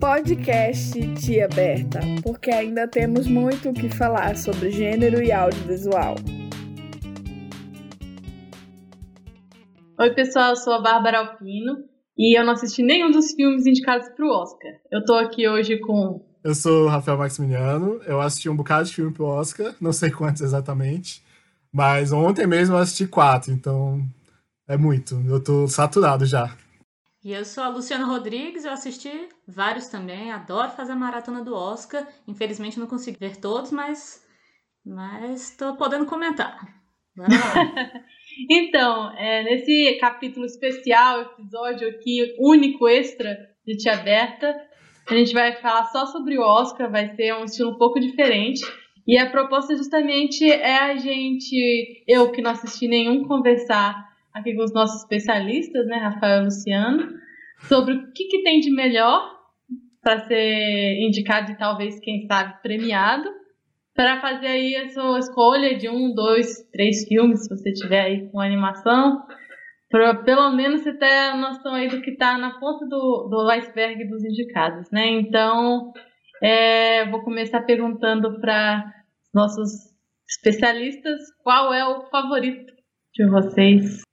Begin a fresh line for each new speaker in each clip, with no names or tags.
Podcast Tia Berta, porque ainda temos muito o que falar sobre gênero e audiovisual.
Oi, pessoal, eu sou a Bárbara Alpino e eu não assisti nenhum dos filmes indicados para o Oscar. Eu tô aqui hoje com.
Eu sou o Rafael Maximiliano, eu assisti um bocado de filme pro Oscar, não sei quantos exatamente, mas ontem mesmo eu assisti quatro, então é muito, eu tô saturado já.
E eu sou a Luciana Rodrigues, eu assisti vários também, adoro fazer a maratona do Oscar. Infelizmente não consegui ver todos, mas mas tô podendo comentar.
então, é, nesse capítulo especial, episódio aqui único extra de Tia Aberta, a gente vai falar só sobre o Oscar, vai ser um estilo um pouco diferente. E a proposta justamente é a gente, eu que não assisti nenhum, conversar aqui com os nossos especialistas, né, Rafael e Luciano, sobre o que, que tem de melhor para ser indicado e talvez, quem sabe, premiado, para fazer aí a sua escolha de um, dois, três filmes, se você tiver aí com animação, para pelo menos você ter a noção aí do que está na ponta do, do iceberg dos indicados, né? Então, é, vou começar perguntando para nossos especialistas qual é o favorito de vocês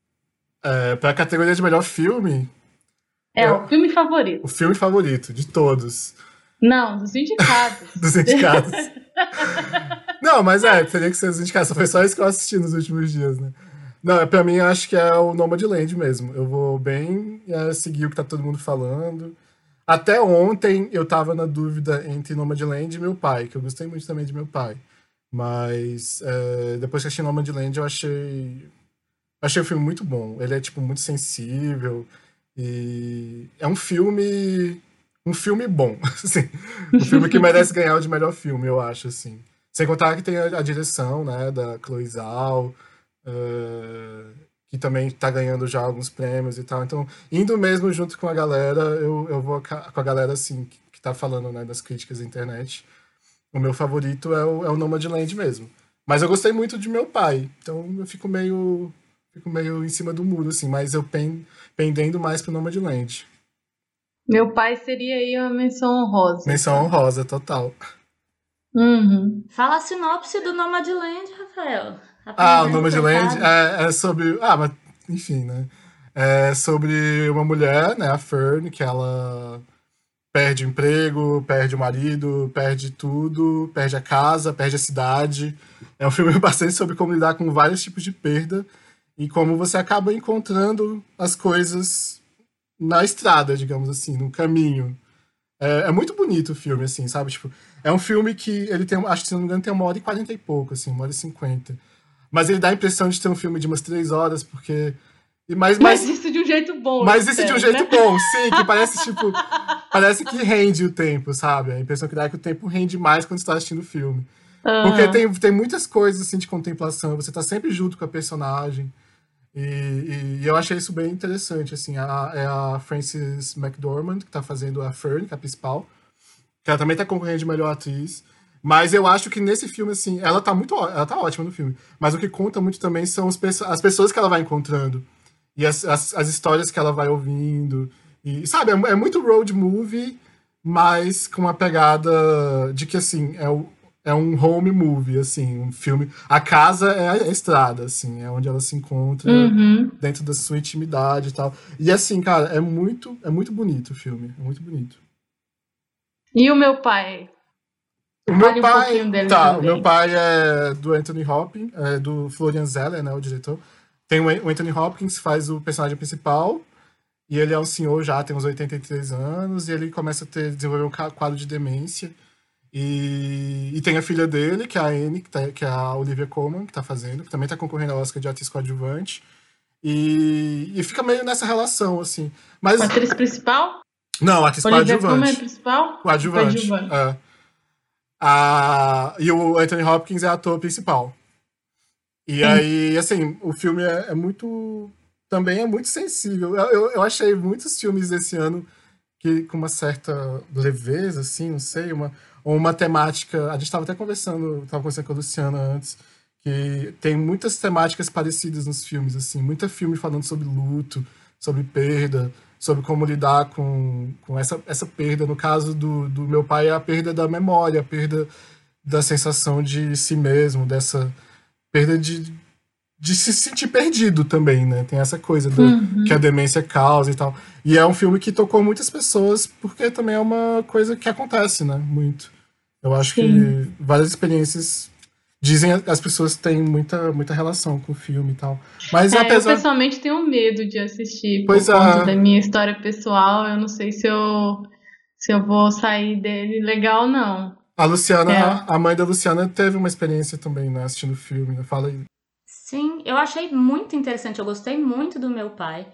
é, pra categoria de melhor filme.
É, o filme favorito.
O filme favorito de todos.
Não, dos indicados.
dos indicados. Não, mas é, teria que ser os indicados. Só foi só isso que eu assisti nos últimos dias, né? Não, pra mim, acho que é o Nomadland mesmo. Eu vou bem é, seguir o que tá todo mundo falando. Até ontem eu tava na dúvida entre Nomadland e meu pai, que eu gostei muito também de meu pai. Mas é, depois que assisti Nomadland, eu achei achei o filme muito bom. Ele é, tipo, muito sensível. E é um filme. Um filme bom, assim. Um filme que merece ganhar o de melhor filme, eu acho, assim. Sem contar que tem a, a direção, né, da Chloe Zhao, uh, que também tá ganhando já alguns prêmios e tal. Então, indo mesmo junto com a galera, eu, eu vou com a galera, assim, que, que tá falando, né, das críticas da internet. O meu favorito é o, é o Nomadland mesmo. Mas eu gostei muito de meu pai, então eu fico meio fico meio em cima do muro, assim, mas eu pen, pendendo mais pro Nomadland.
Meu pai seria aí uma menção honrosa.
Menção honrosa, total.
Uhum.
Fala a sinopse do Nomadland, Rafael.
Ah, o Nomadland é, é sobre. Ah, mas enfim, né? É sobre uma mulher, né, a Fern, que ela perde o emprego, perde o marido, perde tudo, perde a casa, perde a cidade. É um filme bastante sobre como lidar com vários tipos de perda e como você acaba encontrando as coisas na estrada, digamos assim, no caminho. É, é, muito bonito o filme, assim, sabe? Tipo, é um filme que ele tem, acho que se não me engano, tem uma hora e quarenta e pouco, assim, uma hora e cinquenta. Mas ele dá a impressão de ter um filme de umas três horas, porque.
Mas, mas, mas isso de um jeito bom.
Mas isso de um jeito né? bom, sim, que parece, tipo. parece que rende o tempo, sabe? A impressão que dá é que o tempo rende mais quando você tá assistindo o filme. Uhum. Porque tem, tem muitas coisas, assim, de contemplação, você tá sempre junto com a personagem. E, e, eu achei isso bem interessante, assim, a, é a Frances McDormand, que tá fazendo a Fern, que é a principal, que ela também tá concorrendo de melhor atriz, mas eu acho que nesse filme, assim, ela tá muito, ela tá ótima no filme, mas o que conta muito também são os, as pessoas que ela vai encontrando, e as, as, as histórias que ela vai ouvindo, e, sabe, é, é muito road movie, mas com uma pegada de que, assim, é o, é um home movie, assim, um filme. A casa é a estrada, assim, é onde ela se encontra
uhum.
dentro da sua intimidade e tal. E assim, cara, é muito, é muito bonito o filme, é muito bonito.
E o meu pai?
O meu pai, um tá, também. o meu pai é do Anthony Hopkins, é do Florian Zeller, né, o diretor. Tem o Anthony Hopkins, faz o personagem principal, e ele é um senhor já, tem uns 83 anos, e ele começa a ter, desenvolver um quadro de demência. E, e tem a filha dele, que é a Anne, que, tá, que é a Olivia Colman, que tá fazendo, que também tá concorrendo ao Oscar de atriz coadjuvante. E, e fica meio nessa relação, assim. Mas,
a atriz principal?
Não, a atriz Olivia coadjuvante.
Colman é principal?
Coadjuvante. coadjuvante. É. A, e o Anthony Hopkins é ator principal. E Sim. aí, assim, o filme é, é, muito. Também é muito sensível. Eu, eu, eu achei muitos filmes desse ano que com uma certa leveza, assim, não sei, uma, uma temática. A gente estava até conversando, estava conversando com a Luciana antes, que tem muitas temáticas parecidas nos filmes, assim, muita filme falando sobre luto, sobre perda, sobre como lidar com, com essa, essa perda. No caso do, do meu pai, é a perda da memória, a perda da sensação de si mesmo, dessa perda de, de se sentir perdido também, né? Tem essa coisa do, uhum. que a demência causa e tal. E é um filme que tocou muitas pessoas, porque também é uma coisa que acontece, né? Muito. Eu acho Sim. que várias experiências dizem as pessoas têm muita, muita relação com o filme e tal. Mas
é,
apesar...
Eu pessoalmente tenho medo de assistir
pois
por conta da minha história pessoal. Eu não sei se eu, se eu vou sair dele legal, não.
A Luciana, é. a mãe da Luciana teve uma experiência também, né, assistindo o filme, né? Fala aí.
Sim, eu achei muito interessante, eu gostei muito do meu pai.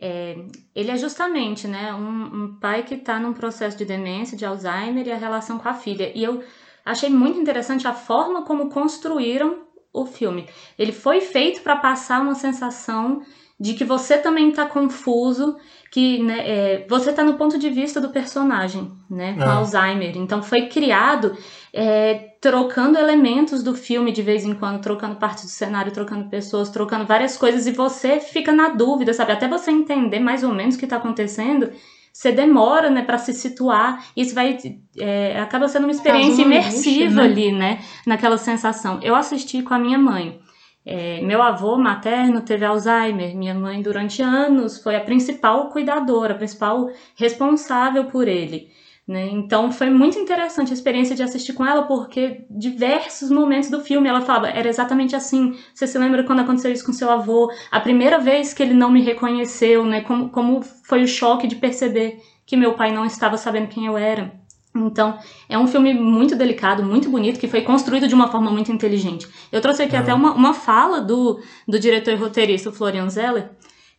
É, ele é justamente né, um, um pai que está num processo de demência, de Alzheimer e a relação com a filha. E eu achei muito interessante a forma como construíram o filme. Ele foi feito para passar uma sensação de que você também está confuso, que né, é, você está no ponto de vista do personagem, né, com é. Alzheimer. Então foi criado é, trocando elementos do filme de vez em quando, trocando partes do cenário, trocando pessoas, trocando várias coisas, e você fica na dúvida, sabe? Até você entender mais ou menos o que está acontecendo, você demora, né, para se situar. Isso vai é, acaba sendo uma experiência imersiva né? ali, né, naquela sensação. Eu assisti com a minha mãe. É, meu avô materno teve Alzheimer, minha mãe durante anos foi a principal cuidadora, a principal responsável por ele. Né? Então foi muito interessante a experiência de assistir com ela, porque diversos momentos do filme ela falava, era exatamente assim. Você se lembra quando aconteceu isso com seu avô? A primeira vez que ele não me reconheceu, né? Como, como foi o choque de perceber que meu pai não estava sabendo quem eu era. Então, é um filme muito delicado, muito bonito, que foi construído de uma forma muito inteligente. Eu trouxe aqui até uma, uma fala do, do diretor e roteirista Florian Zeller,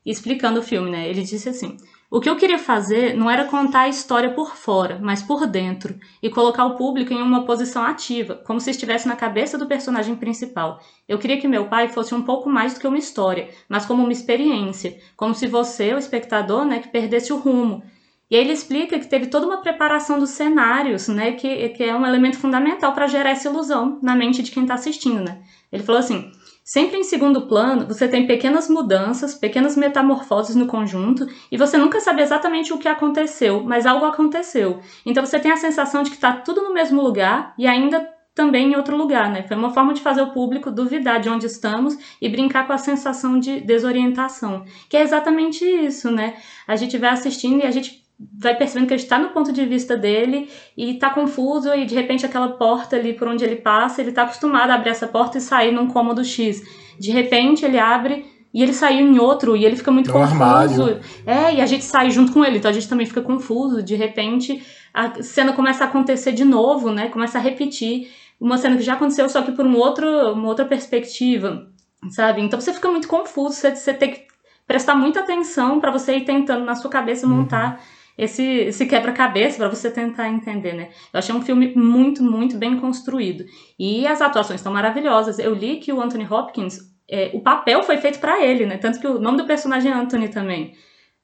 explicando o filme, né? Ele disse assim: O que eu queria fazer não era contar a história por fora, mas por dentro, e colocar o público em uma posição ativa, como se estivesse na cabeça do personagem principal. Eu queria que meu pai fosse um pouco mais do que uma história, mas como uma experiência, como se você, o espectador, né, que perdesse o rumo e aí ele explica que teve toda uma preparação dos cenários, né, que, que é um elemento fundamental para gerar essa ilusão na mente de quem está assistindo, né. Ele falou assim, sempre em segundo plano, você tem pequenas mudanças, pequenas metamorfoses no conjunto, e você nunca sabe exatamente o que aconteceu, mas algo aconteceu. Então você tem a sensação de que está tudo no mesmo lugar e ainda também em outro lugar, né? Foi uma forma de fazer o público duvidar de onde estamos e brincar com a sensação de desorientação, que é exatamente isso, né? A gente vai assistindo e a gente vai percebendo que ele está no ponto de vista dele e está confuso e de repente aquela porta ali por onde ele passa, ele está acostumado a abrir essa porta e sair num cômodo X. De repente ele abre e ele saiu em outro e ele fica muito confuso. Armário. É, e a gente sai junto com ele, então a gente também fica confuso. De repente a cena começa a acontecer de novo, né? Começa a repetir uma cena que já aconteceu, só que por um outro, uma outra perspectiva, sabe? Então você fica muito confuso, você, você tem que prestar muita atenção para você ir tentando na sua cabeça montar. Uhum esse, esse quebra-cabeça para você tentar entender, né? Eu achei um filme muito, muito bem construído. E as atuações estão maravilhosas. Eu li que o Anthony Hopkins, é, o papel foi feito para ele, né? Tanto que o nome do personagem é Anthony também.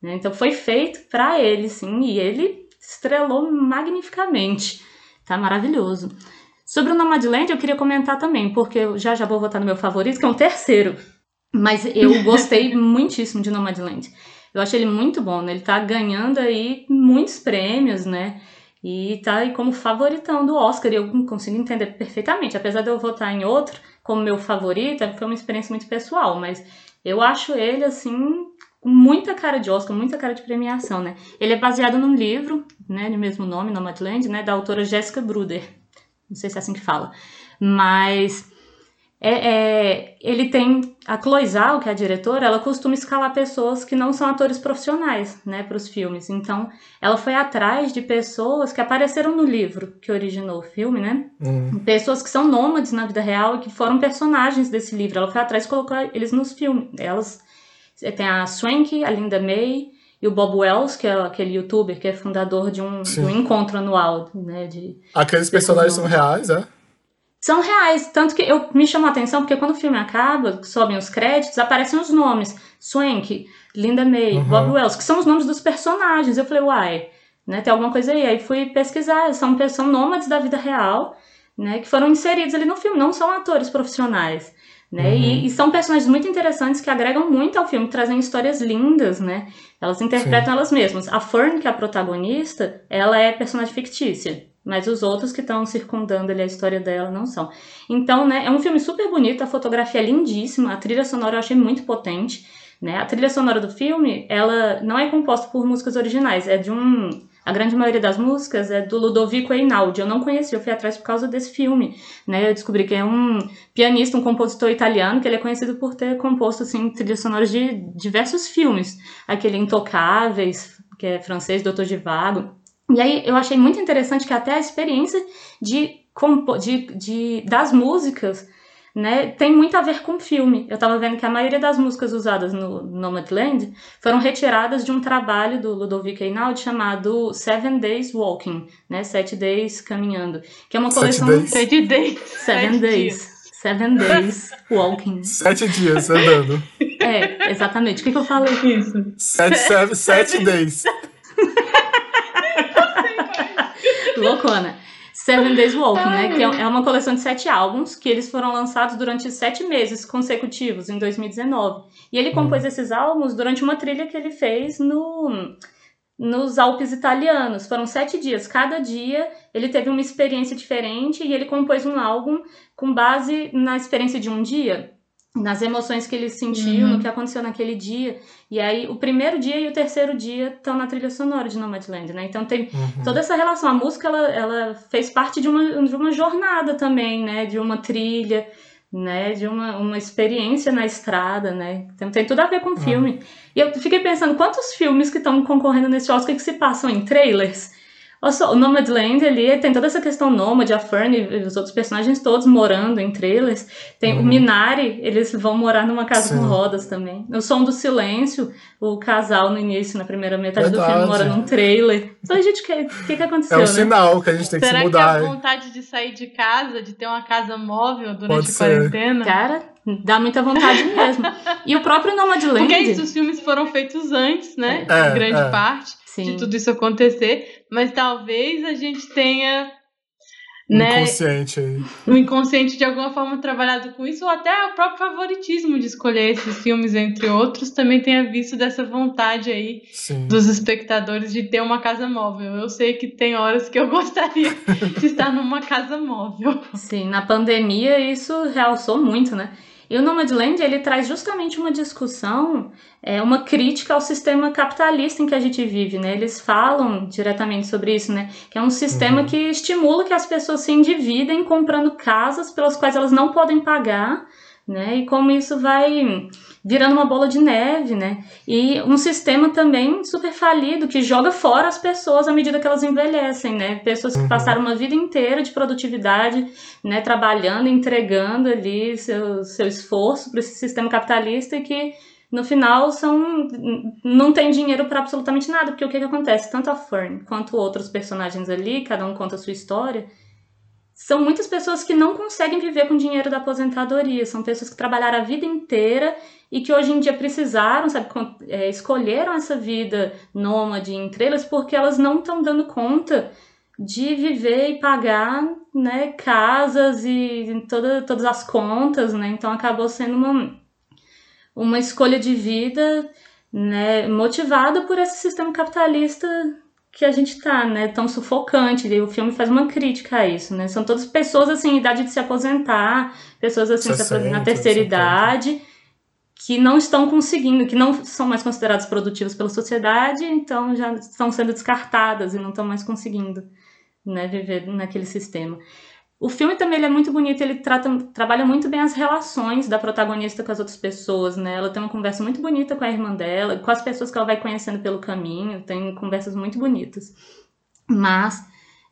Né? Então foi feito para ele, sim, e ele estrelou magnificamente. Tá maravilhoso. Sobre o Nomadland eu queria comentar também, porque eu já já vou votar no meu favorito, que é um terceiro. Mas eu gostei muitíssimo de Nomadland. Eu acho ele muito bom, né? Ele tá ganhando aí muitos prêmios, né? E tá aí como favoritão do Oscar, e eu consigo entender perfeitamente. Apesar de eu votar em outro como meu favorito, foi uma experiência muito pessoal, mas eu acho ele, assim, com muita cara de Oscar, muita cara de premiação, né? Ele é baseado num livro, né, de mesmo nome, Nomadland, né, da autora Jessica Bruder. Não sei se é assim que fala. Mas é, é, ele tem a Cloizal, que é a diretora, ela costuma escalar pessoas que não são atores profissionais, né, para os filmes. Então, ela foi atrás de pessoas que apareceram no livro que originou o filme, né? Uhum. Pessoas que são nômades na vida real e que foram personagens desse livro. Ela foi atrás e colocou eles nos filmes. Elas tem a Swank, a Linda May e o Bob Wells, que é aquele youtuber que é fundador de um, de um encontro anual, né? De,
Aqueles personagens são reais, é?
São reais. Tanto que eu me chamou a atenção porque quando o filme acaba, sobem os créditos, aparecem os nomes. Swank, Linda May, uhum. Bob Wells, que são os nomes dos personagens. Eu falei, uai, né, tem alguma coisa aí. Aí fui pesquisar, são, são nômades da vida real, né, que foram inseridos ali no filme, não são atores profissionais. Né? Uhum. E, e, são personagens muito interessantes que agregam muito ao filme, trazem histórias lindas, né? Elas interpretam Sim. elas mesmas. A Fern, que é a protagonista, ela é personagem fictícia, mas os outros que estão circundando ali a história dela não são. Então, né, é um filme super bonito, a fotografia é lindíssima, a trilha sonora eu achei muito potente. Né? A trilha sonora do filme, ela não é composta por músicas originais, é de um a grande maioria das músicas é do Ludovico Einaudi. Eu não conheci, eu fui atrás por causa desse filme. Né? Eu descobri que é um pianista, um compositor italiano, que ele é conhecido por ter composto assim, trilhas sonoras de diversos filmes. Aquele Intocáveis, que é francês, Doutor de Vago. E aí eu achei muito interessante que até a experiência de, de, de das músicas né, tem muito a ver com o filme. Eu estava vendo que a maioria das músicas usadas no Nomadland foram retiradas de um trabalho do Ludovico Einaudi chamado Seven Days Walking, né, Sete Days Caminhando, que é uma coleção...
Sete Days.
Seven Days. Seven Days Walking.
Sete dias andando.
É, exatamente. O que, que eu falei?
Isso.
Sete, sete, sete days.
Loucona. Seven Days Walking, né? Que é, é uma coleção de sete álbuns que eles foram lançados durante sete meses consecutivos, em 2019. E ele compôs hum. esses álbuns durante uma trilha que ele fez no nos Alpes italianos. Foram sete dias. Cada dia ele teve uma experiência diferente e ele compôs um álbum com base na experiência de um dia nas emoções que ele sentiu, uhum. no que aconteceu naquele dia. E aí, o primeiro dia e o terceiro dia estão na trilha sonora de Nomadland, né? Então tem uhum. toda essa relação. A música, ela, ela fez parte de uma, de uma jornada também, né? De uma trilha, né? De uma, uma experiência na estrada, né? Então tem tudo a ver com o uhum. filme. E eu fiquei pensando, quantos filmes que estão concorrendo nesse Oscar que se passam em trailers? O Nomadland ali tem toda essa questão nômade, a Fern e os outros personagens todos morando em trailers. Tem uhum. o Minari, eles vão morar numa casa Sim. com rodas também. O Som do Silêncio, o casal no início, na primeira metade Verdade. do filme, mora num trailer. Então, gente, o que, que, que aconteceu? É
um
né?
sinal que a gente tem
Será
que se mudar.
Será que a vontade de sair de casa, de ter uma casa móvel durante a quarentena?
Cara, dá muita vontade mesmo. E o próprio Nomadland...
Porque é isso, os filmes foram feitos antes, né? É, em grande é. parte. Sim. de tudo isso acontecer, mas talvez a gente tenha
né, inconsciente aí.
Um inconsciente de alguma forma trabalhado com isso, ou até o próprio favoritismo de escolher esses filmes, entre outros, também tenha visto dessa vontade aí Sim. dos espectadores de ter uma casa móvel. Eu sei que tem horas que eu gostaria de estar numa casa móvel.
Sim, na pandemia isso realçou muito, né? E o Nomadland, ele traz justamente uma discussão, é, uma crítica ao sistema capitalista em que a gente vive, né? Eles falam diretamente sobre isso, né? Que é um sistema uhum. que estimula que as pessoas se endividem comprando casas pelas quais elas não podem pagar, né? E como isso vai virando uma bola de neve, né? E um sistema também super falido que joga fora as pessoas à medida que elas envelhecem, né? Pessoas que uhum. passaram uma vida inteira de produtividade, né, trabalhando, entregando ali seu, seu esforço para esse sistema capitalista e que no final são não tem dinheiro para absolutamente nada, porque o que, que acontece? Tanto a Fern quanto outros personagens ali, cada um conta a sua história, são muitas pessoas que não conseguem viver com dinheiro da aposentadoria, são pessoas que trabalharam a vida inteira e que hoje em dia precisaram, sabe, é, escolheram essa vida nômade em estrelas porque elas não estão dando conta de viver e pagar, né, casas e toda, todas as contas, né, então acabou sendo uma, uma escolha de vida, né, motivada por esse sistema capitalista que a gente tá, né, tão sufocante. E o filme faz uma crítica a isso, né? São todas pessoas assim, idade de se aposentar, pessoas assim 60, na terceira 70. idade, que não estão conseguindo, que não são mais consideradas produtivas pela sociedade, então já estão sendo descartadas e não estão mais conseguindo, né, viver naquele sistema. O filme também é muito bonito, ele trata, trabalha muito bem as relações da protagonista com as outras pessoas, né? Ela tem uma conversa muito bonita com a irmã dela, com as pessoas que ela vai conhecendo pelo caminho, tem conversas muito bonitas. Mas,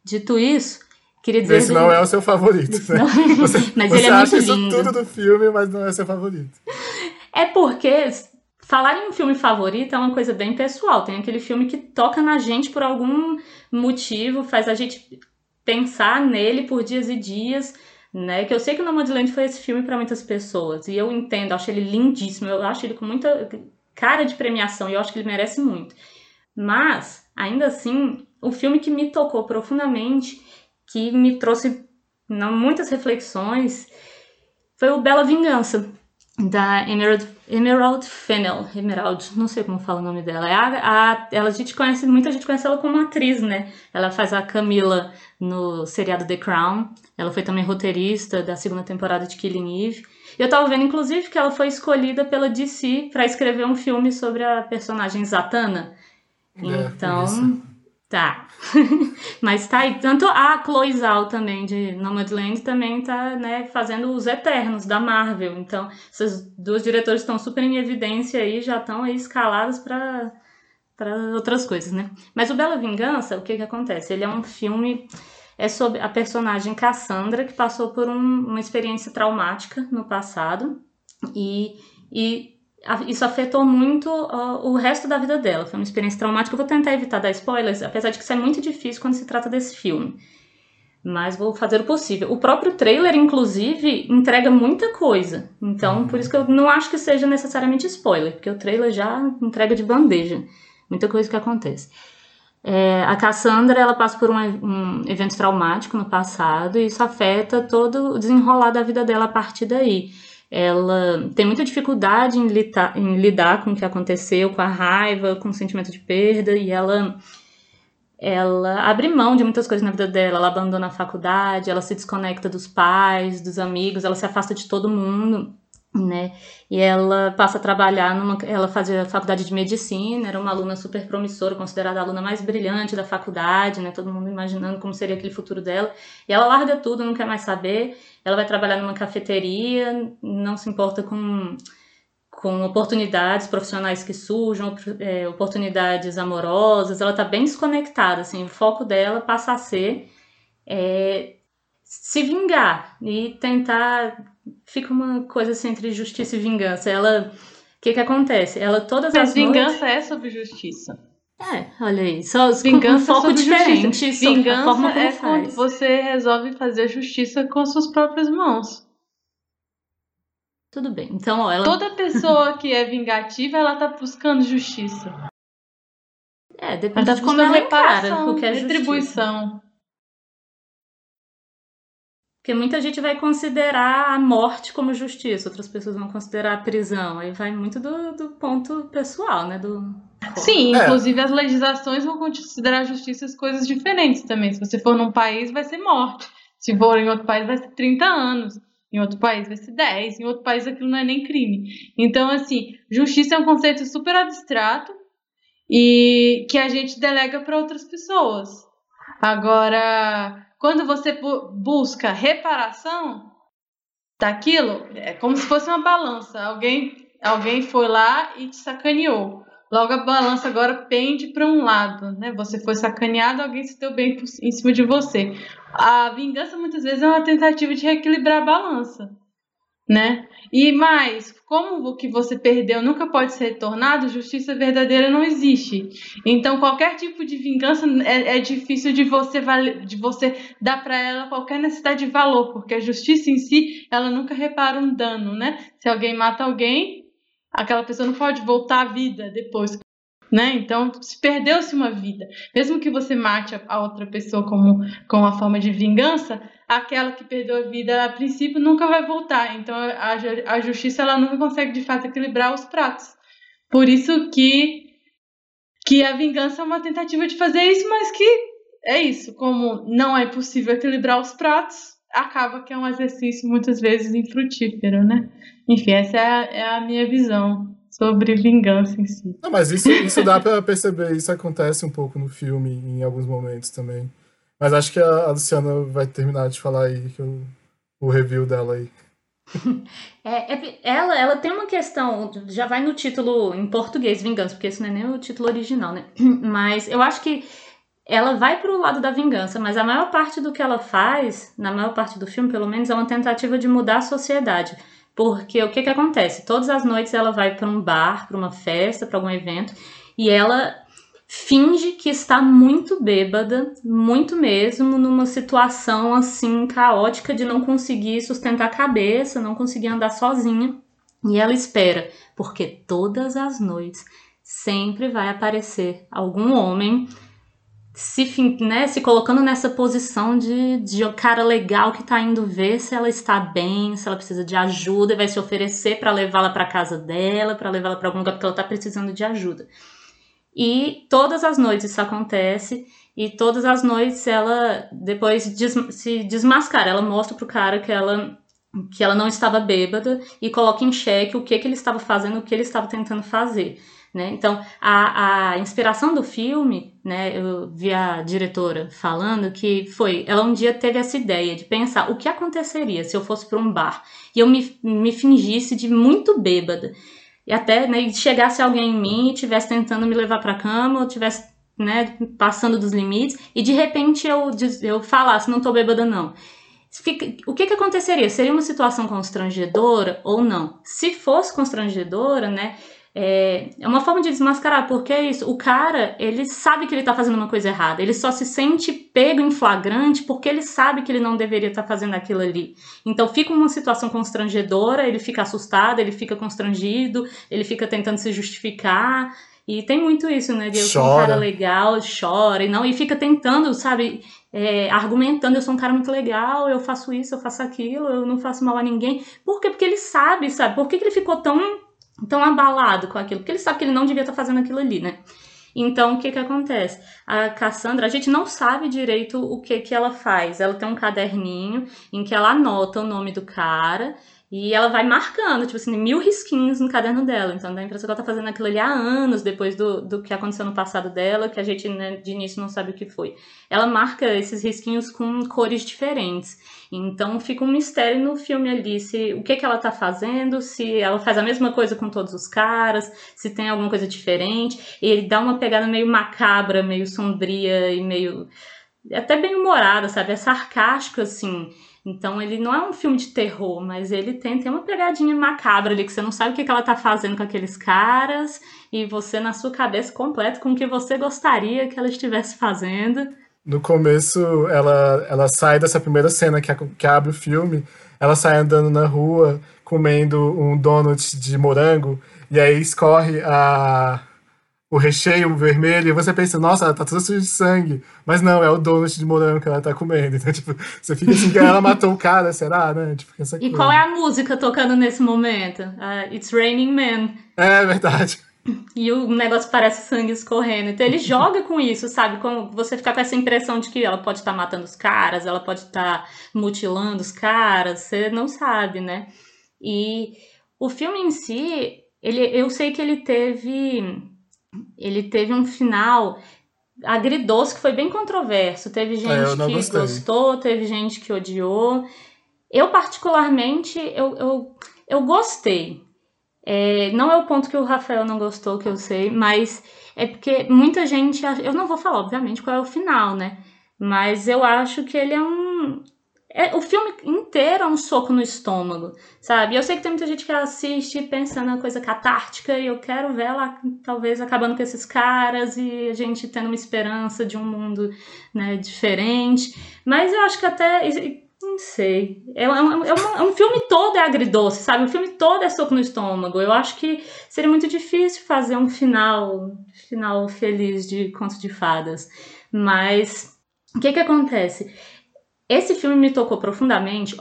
dito isso, queria dizer...
Esse não é o seu favorito, né? Não... Você,
mas
você
ele é
acha
muito
isso
lindo.
tudo do filme, mas não é o seu favorito.
É porque falar em um filme favorito é uma coisa bem pessoal. Tem aquele filme que toca na gente por algum motivo, faz a gente pensar nele por dias e dias, né? Que eu sei que o Nomadland foi esse filme para muitas pessoas e eu entendo, acho ele lindíssimo, eu acho ele com muita cara de premiação e eu acho que ele merece muito. Mas, ainda assim, o filme que me tocou profundamente, que me trouxe muitas reflexões, foi o Bela Vingança, da Emerald, Emerald Fennel, Emerald, não sei como fala o nome dela. É a, a, ela, a gente conhece, muita gente conhece ela como atriz, né? Ela faz a Camila no seriado The Crown. Ela foi também roteirista da segunda temporada de Killing Eve. Eu tava vendo, inclusive, que ela foi escolhida pela DC para escrever um filme sobre a personagem Zatanna. É, então, Tá. Mas tá aí. Tanto a Chloe Zhao também, de Nomadland, também tá, né, fazendo os Eternos da Marvel. Então, essas duas diretoras estão super em evidência aí, já estão aí escaladas para para outras coisas, né? Mas o Bela Vingança, o que que acontece? Ele é um filme é sobre a personagem Cassandra que passou por um, uma experiência traumática no passado e, e isso afetou muito uh, o resto da vida dela. Foi uma experiência traumática. Eu vou tentar evitar dar spoilers, apesar de que isso é muito difícil quando se trata desse filme. Mas vou fazer o possível. O próprio trailer, inclusive, entrega muita coisa. Então, por isso que eu não acho que seja necessariamente spoiler, porque o trailer já entrega de bandeja. Muita coisa que acontece. É, a Cassandra ela passa por um, um, evento traumático no passado e isso afeta todo o desenrolar da vida dela a partir daí ela tem muita dificuldade em lidar, em lidar com o que aconteceu, com a raiva, com o sentimento de perda, e ela ela abre mão de muitas coisas na vida dela, ela abandona a faculdade, ela se desconecta dos pais, dos amigos, ela se afasta de todo mundo, né? E ela passa a trabalhar numa ela fazia faculdade de medicina, era uma aluna super promissora, considerada a aluna mais brilhante da faculdade, né? Todo mundo imaginando como seria aquele futuro dela. E ela larga tudo, não quer mais saber ela vai trabalhar numa cafeteria, não se importa com, com oportunidades profissionais que surjam, é, oportunidades amorosas, ela está bem desconectada, assim, o foco dela passa a ser é, se vingar e tentar, fica uma coisa assim entre justiça e vingança, ela, o que que acontece? Ela todas
Mas
as
vingança
noites...
é sobre justiça.
É, olha aí. Só
vingança
um foco diferente.
Vingança é quando você resolve fazer justiça com as suas próprias mãos.
Tudo bem. Então, ó, ela...
Toda pessoa que é vingativa, ela tá buscando justiça.
É, depende tá de como ela encara o que é
retribuição.
Justiça. Porque muita gente vai considerar a morte como justiça, outras pessoas vão considerar a prisão. Aí vai muito do, do ponto pessoal, né? Do...
Sim, é. inclusive as legislações vão considerar a justiça as coisas diferentes também. Se você for num país, vai ser morte. Se for em outro país, vai ser 30 anos. Em outro país vai ser 10. Em outro país aquilo não é nem crime. Então, assim, justiça é um conceito super abstrato e que a gente delega para outras pessoas. Agora, quando você bu busca reparação daquilo, é como se fosse uma balança. Alguém, alguém foi lá e te sacaneou. Logo a balança agora pende para um lado, né? Você foi sacaneado, alguém se deu bem em cima de você. A vingança muitas vezes é uma tentativa de reequilibrar a balança né? E mais, como o que você perdeu nunca pode ser retornado, justiça verdadeira não existe. Então, qualquer tipo de vingança é, é difícil de você de você dar para ela qualquer necessidade de valor, porque a justiça em si, ela nunca repara um dano, né? Se alguém mata alguém, aquela pessoa não pode voltar à vida depois né? Então, se perdeu-se uma vida. Mesmo que você mate a outra pessoa como, como uma forma de vingança, aquela que perdeu a vida a princípio nunca vai voltar. Então, a, a justiça ela nunca consegue de fato equilibrar os pratos. Por isso que, que a vingança é uma tentativa de fazer isso, mas que é isso. Como não é possível equilibrar os pratos, acaba que é um exercício muitas vezes infrutífero, né? Enfim, essa é a, é a minha visão sobre vingança em si.
Não, mas isso, isso dá para perceber, isso acontece um pouco no filme em alguns momentos também. Mas acho que a, Luciana vai terminar de falar aí que eu, o review dela aí.
É, é, ela, ela tem uma questão, já vai no título em português, vingança, porque esse não é nem o título original, né? Mas eu acho que ela vai para o lado da vingança, mas a maior parte do que ela faz, na maior parte do filme, pelo menos, é uma tentativa de mudar a sociedade. Porque o que que acontece? Todas as noites ela vai para um bar, para uma festa, para algum evento, e ela finge que está muito bêbada, muito mesmo, numa situação assim caótica de não conseguir sustentar a cabeça, não conseguir andar sozinha. E ela espera, porque todas as noites sempre vai aparecer algum homem se, né, se colocando nessa posição de, de cara legal que tá indo ver se ela está bem, se ela precisa de ajuda, e vai se oferecer para levá-la para casa dela, para levá-la para algum lugar porque ela tá precisando de ajuda. E todas as noites isso acontece, e todas as noites ela depois des se desmascara, ela mostra pro cara que ela que ela não estava bêbada e coloca em xeque o que, que ele estava fazendo, o que ele estava tentando fazer. Né? Então, a, a inspiração do filme, né, eu vi a diretora falando que foi, ela um dia teve essa ideia de pensar o que aconteceria se eu fosse para um bar e eu me, me fingisse de muito bêbada e até né, chegasse alguém em mim e estivesse tentando me levar para cama ou tivesse né, passando dos limites e de repente eu, eu falasse não tô bêbada não. O que, que aconteceria? Seria uma situação constrangedora ou não? Se fosse constrangedora, né? É, é uma forma de desmascarar, porque é isso. O cara, ele sabe que ele tá fazendo uma coisa errada. Ele só se sente pego em flagrante porque ele sabe que ele não deveria estar tá fazendo aquilo ali. Então fica uma situação constrangedora, ele fica assustado, ele fica constrangido, ele fica tentando se justificar. E tem muito isso, né? De eu sou um cara legal, chora e não, e fica tentando, sabe, é, argumentando, eu sou um cara muito legal, eu faço isso, eu faço aquilo, eu não faço mal a ninguém. Por quê? Porque ele sabe, sabe? Por que, que ele ficou tão tão abalado com aquilo, porque ele sabe que ele não devia estar fazendo aquilo ali, né? Então, o que que acontece? A Cassandra, a gente não sabe direito o que que ela faz. Ela tem um caderninho em que ela anota o nome do cara e ela vai marcando, tipo assim, mil risquinhos no caderno dela. Então dá a impressão que ela tá fazendo aquilo ali há anos depois do, do que aconteceu no passado dela, que a gente né, de início não sabe o que foi. Ela marca esses risquinhos com cores diferentes. Então fica um mistério no filme ali, se o que, que ela tá fazendo, se ela faz a mesma coisa com todos os caras, se tem alguma coisa diferente. E ele dá uma pegada meio macabra, meio sombria e meio. até bem humorada, sabe? É sarcástico, assim. Então ele não é um filme de terror, mas ele tem, tem uma pegadinha macabra ali que você não sabe o que, que ela tá fazendo com aqueles caras e você na sua cabeça completa com o que você gostaria que ela estivesse fazendo.
No começo, ela, ela sai dessa primeira cena que, que abre o filme, ela sai andando na rua comendo um donut de morango e aí escorre a, o recheio vermelho, e você pensa, nossa, ela tá toda suja de sangue. Mas não, é o donut de morango que ela tá comendo. Então, tipo, você fica assim, que ela matou o cara, será, né? Tipo,
essa e coisa. qual é a música tocando nesse momento? Uh, It's Raining Men.
É verdade.
E o negócio parece sangue escorrendo. Então ele joga com isso, sabe? Como você fica com essa impressão de que ela pode estar tá matando os caras, ela pode estar tá mutilando os caras, você não sabe, né? E o filme em si, ele, eu sei que ele teve ele teve um final agridoce que foi bem controverso. Teve é, gente é, que gostei. gostou, teve gente que odiou. Eu, particularmente, eu, eu, eu gostei. É, não é o ponto que o Rafael não gostou, que eu sei, mas é porque muita gente. Eu não vou falar, obviamente, qual é o final, né? Mas eu acho que ele é um. É, o filme inteiro é um soco no estômago, sabe? Eu sei que tem muita gente que assiste pensando na coisa catártica e eu quero ver ela talvez acabando com esses caras e a gente tendo uma esperança de um mundo né, diferente. Mas eu acho que até. Não sei. É, é, um, é, um, é um filme todo é agridoce, sabe? O filme todo é soco no estômago. Eu acho que seria muito difícil fazer um final, final feliz de Conto de Fadas. Mas o que que acontece? Esse filme me tocou profundamente,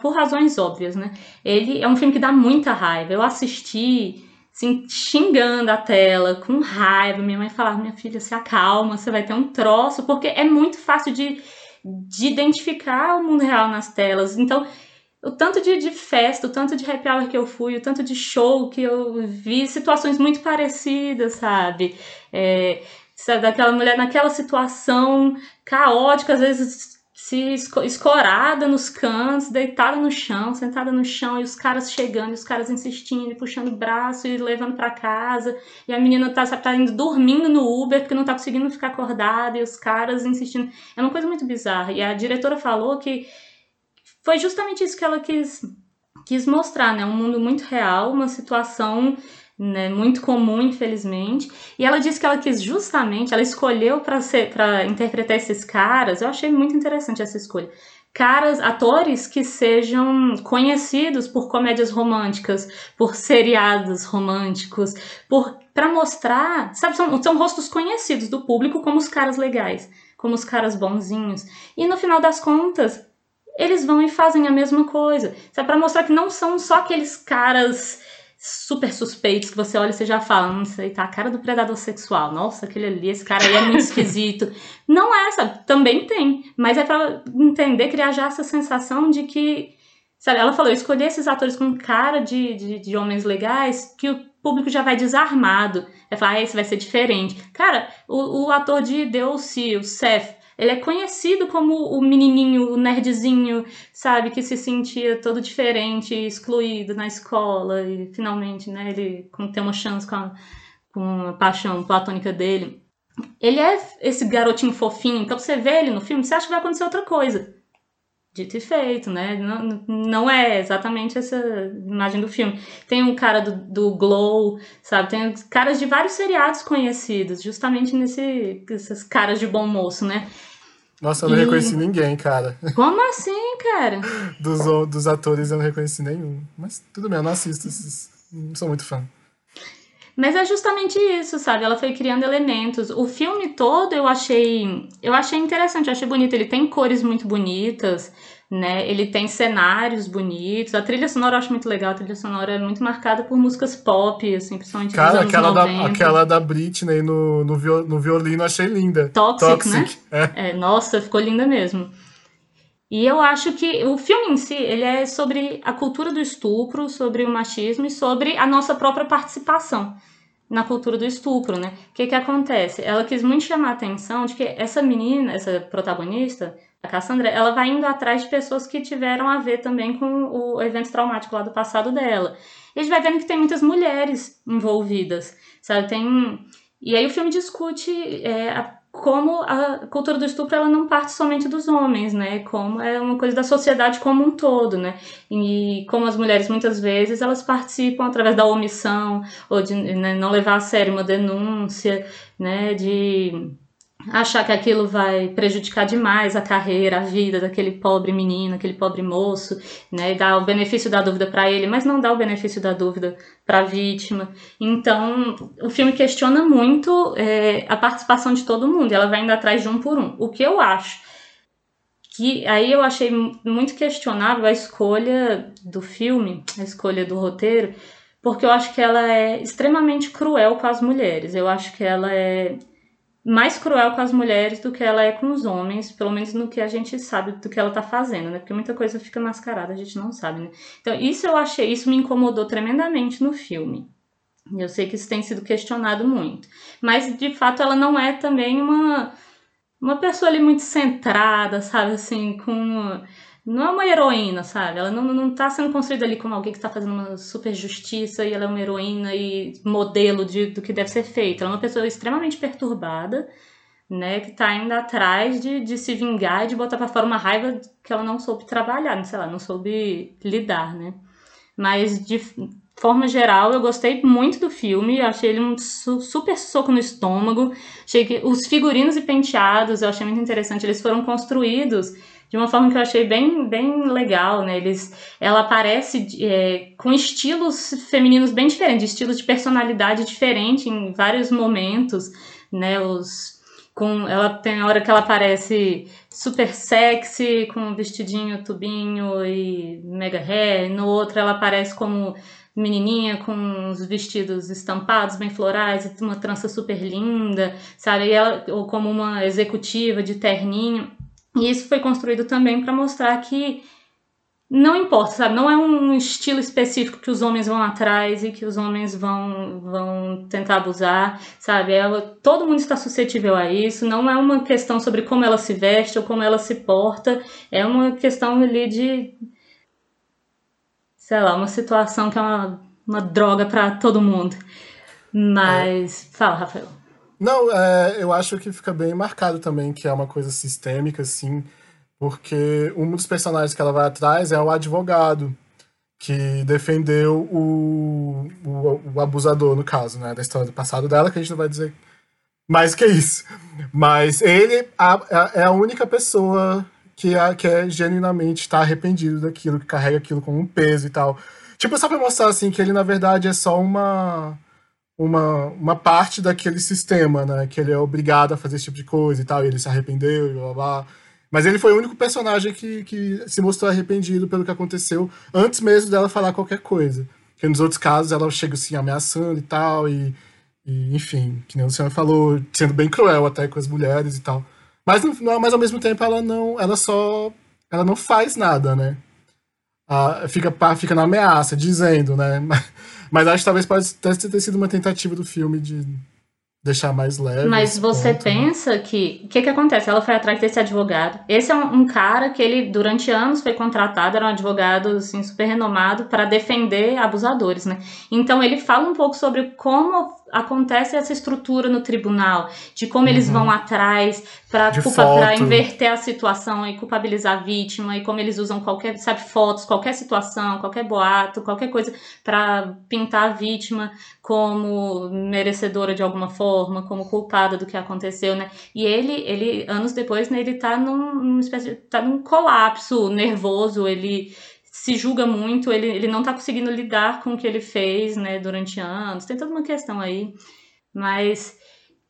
por razões óbvias, né? Ele é um filme que dá muita raiva. Eu assisti assim, xingando a tela, com raiva. Minha mãe falava: Minha filha, se acalma, você vai ter um troço, porque é muito fácil de, de identificar o mundo real nas telas. Então, o tanto de, de festa, o tanto de happy hour que eu fui, o tanto de show que eu vi, situações muito parecidas, sabe? É, sabe, daquela mulher naquela situação caótica, às vezes se escorada nos cantos, deitada no chão, sentada no chão, e os caras chegando, e os caras insistindo, e puxando o braço e levando para casa, e a menina tá, sabe, tá indo dormindo no Uber porque não tá conseguindo ficar acordada, e os caras insistindo. É uma coisa muito bizarra. E a diretora falou que foi justamente isso que ela quis, quis mostrar, né? Um mundo muito real, uma situação né, muito comum, infelizmente. E ela disse que ela quis justamente, ela escolheu para interpretar esses caras. Eu achei muito interessante essa escolha. caras, atores que sejam conhecidos por comédias românticas, por seriados românticos, por para mostrar, sabe, são, são rostos conhecidos do público como os caras legais, como os caras bonzinhos. E no final das contas, eles vão e fazem a mesma coisa. Sabe, para mostrar que não são só aqueles caras super suspeitos que você olha e você já fala, não sei, tá a cara do predador sexual. Nossa, aquele ali, esse cara aí é muito esquisito. não é, sabe? Também tem, mas é para entender, criar já essa sensação de que, sabe, ela falou, eu escolhi esses atores com cara de, de, de homens legais que o público já vai desarmado. Vai falar, ah, esse vai ser diferente. Cara, o, o ator de Deus, o Seth, ele é conhecido como o menininho, o nerdzinho, sabe, que se sentia todo diferente, excluído na escola e finalmente, né, ele tem uma chance com a, com a paixão platônica dele. Ele é esse garotinho fofinho, então você vê ele no filme, você acha que vai acontecer outra coisa. Dito e feito, né? Não, não é exatamente essa imagem do filme. Tem um cara do, do Glow, sabe? Tem caras de vários seriados conhecidos, justamente nesse, esses caras de bom moço, né?
Nossa, eu não e... reconheci ninguém, cara.
Como assim, cara?
Dos, dos atores eu não reconheci nenhum. Mas tudo bem, eu não assisto esses. Não sou muito fã.
Mas é justamente isso, sabe? Ela foi criando elementos. O filme todo eu achei, eu achei interessante, eu achei bonito. Ele tem cores muito bonitas né? Ele tem cenários bonitos. A trilha sonora eu acho muito legal. A trilha sonora é muito marcada por músicas pop, assim, principalmente
Cara, aquela 90. da, aquela da Britney no, no, viol, no violino eu achei linda.
Toxic, Toxic né? É. é. Nossa, ficou linda mesmo. E eu acho que o filme em si, ele é sobre a cultura do estupro, sobre o machismo e sobre a nossa própria participação na cultura do estupro, né? O que que acontece? Ela quis muito chamar a atenção de que essa menina, essa protagonista, a Cassandra, ela vai indo atrás de pessoas que tiveram a ver também com o evento traumático lá do passado dela. E a gente vai vendo que tem muitas mulheres envolvidas, sabe? Tem... E aí o filme discute é, a, como a cultura do estupro ela não parte somente dos homens, né? Como é uma coisa da sociedade como um todo, né? E como as mulheres muitas vezes elas participam através da omissão ou de né, não levar a sério uma denúncia, né? De achar que aquilo vai prejudicar demais a carreira, a vida daquele pobre menino, aquele pobre moço, né, e dar o benefício da dúvida para ele, mas não dá o benefício da dúvida para a vítima. Então, o filme questiona muito é, a participação de todo mundo, ela vai indo atrás de um por um. O que eu acho que aí eu achei muito questionável a escolha do filme, a escolha do roteiro, porque eu acho que ela é extremamente cruel com as mulheres. Eu acho que ela é mais cruel com as mulheres do que ela é com os homens, pelo menos no que a gente sabe do que ela tá fazendo, né? Porque muita coisa fica mascarada, a gente não sabe, né? Então, isso eu achei, isso me incomodou tremendamente no filme. Eu sei que isso tem sido questionado muito. Mas, de fato, ela não é também uma, uma pessoa ali muito centrada, sabe? Assim, com não é uma heroína, sabe? Ela não, não tá sendo construída ali como alguém que está fazendo uma super justiça e ela é uma heroína e modelo de, do que deve ser feito. Ela é uma pessoa extremamente perturbada, né? Que tá indo atrás de, de se vingar e de botar para fora uma raiva que ela não soube trabalhar, sei lá, não soube lidar, né? Mas de forma geral, eu gostei muito do filme, achei ele um su super soco no estômago. Achei que os figurinos e penteados eu achei muito interessante, eles foram construídos de uma forma que eu achei bem, bem legal, né? Eles, ela aparece é, com estilos femininos bem diferentes, estilos de personalidade diferente em vários momentos, né? Os, com, ela tem a hora que ela aparece super sexy, com um vestidinho, tubinho e mega hair, no outro ela aparece como menininha com os vestidos estampados, bem florais, uma trança super linda, sabe? E ela, ou como uma executiva de terninho. E isso foi construído também para mostrar que não importa, sabe? Não é um estilo específico que os homens vão atrás e que os homens vão, vão tentar abusar, sabe? Ela, todo mundo está suscetível a isso. Não é uma questão sobre como ela se veste ou como ela se porta. É uma questão ali de, sei lá, uma situação que é uma, uma droga para todo mundo. Mas, é. fala, Rafael.
Não, é, eu acho que fica bem marcado também que é uma coisa sistêmica, assim, porque um dos personagens que ela vai atrás é o advogado, que defendeu o, o, o abusador, no caso, né, da história do passado dela, que a gente não vai dizer mais que isso. Mas ele a, a, é a única pessoa que é, que é genuinamente estar tá arrependido daquilo, que carrega aquilo como um peso e tal. Tipo, só pra mostrar, assim, que ele, na verdade, é só uma, uma, uma parte daquele sistema, né? Que ele é obrigado a fazer esse tipo de coisa e tal, e ele se arrependeu e blá blá. Mas ele foi o único personagem que, que se mostrou arrependido pelo que aconteceu antes mesmo dela falar qualquer coisa. Porque nos outros casos ela chega assim ameaçando e tal, e, e enfim, que nem o Luciano falou, sendo bem cruel até com as mulheres e tal. Mas, mas ao mesmo tempo ela não. Ela só. Ela não faz nada, né? Ah, fica, fica na ameaça, dizendo, né? Mas, acho que talvez pode ter sido uma tentativa do filme de deixar mais leve.
Mas você ponto, né? pensa né? que. O que, que acontece? Ela foi atrás desse advogado. Esse é um, um, cara que ele, durante anos, foi contratado, era um advogado assim, super renomado para defender abusadores, né? Então ele fala um pouco sobre como acontece essa estrutura no tribunal, de como uhum. eles vão atrás para inverter a situação e culpabilizar a vítima, e como eles usam qualquer, sabe, fotos, qualquer situação, qualquer boato, qualquer coisa para pintar a vítima como merecedora de alguma forma, como culpada do que aconteceu, né? E ele, ele anos depois, né, ele tá num, numa espécie de, tá num colapso nervoso, ele se julga muito, ele, ele não está conseguindo lidar com o que ele fez, né, durante anos. Tem toda uma questão aí. Mas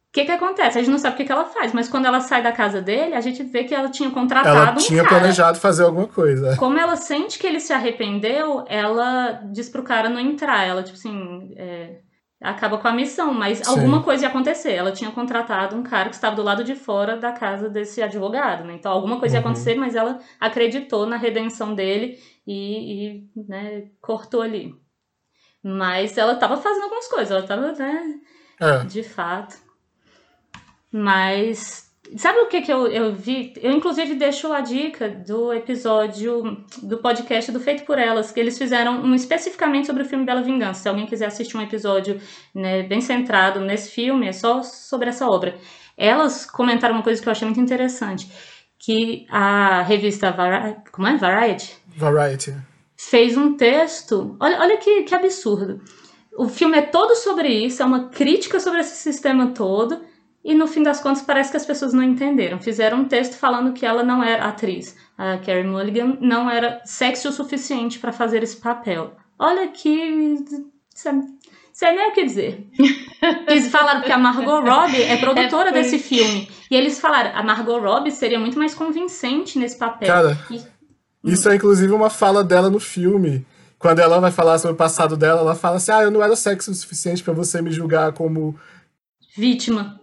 o que que acontece? A gente não sabe o que, que ela faz, mas quando ela sai da casa dele, a gente vê que ela tinha contratado ela
tinha
um cara.
planejado fazer alguma coisa.
Como ela sente que ele se arrependeu, ela diz pro cara não entrar. Ela, tipo assim, é, acaba com a missão, mas Sim. alguma coisa ia acontecer. Ela tinha contratado um cara que estava do lado de fora da casa desse advogado, né? Então alguma coisa uhum. ia acontecer, mas ela acreditou na redenção dele e, e né, cortou ali. Mas ela estava fazendo algumas coisas, ela estava, né? É. De fato. Mas Sabe o que, que eu, eu vi? Eu, inclusive, deixo a dica do episódio do podcast do Feito por Elas, que eles fizeram um especificamente sobre o filme Bela Vingança. Se alguém quiser assistir um episódio né, bem centrado nesse filme, é só sobre essa obra. Elas comentaram uma coisa que eu achei muito interessante, que a revista. Como é? Variety?
Variety.
Fez um texto... Olha, olha que, que absurdo. O filme é todo sobre isso, é uma crítica sobre esse sistema todo e no fim das contas parece que as pessoas não entenderam. Fizeram um texto falando que ela não era atriz, a Carrie Mulligan não era sexy o suficiente para fazer esse papel. Olha que. Sei nem o que dizer. Eles falaram que a Margot Robbie é produtora é desse filme. E eles falaram, a Margot Robbie seria muito mais convincente nesse papel.
Cara, e... isso é inclusive uma fala dela no filme. Quando ela vai falar sobre o passado dela, ela fala assim: Ah, eu não era sexy o suficiente para você me julgar como.
Vítima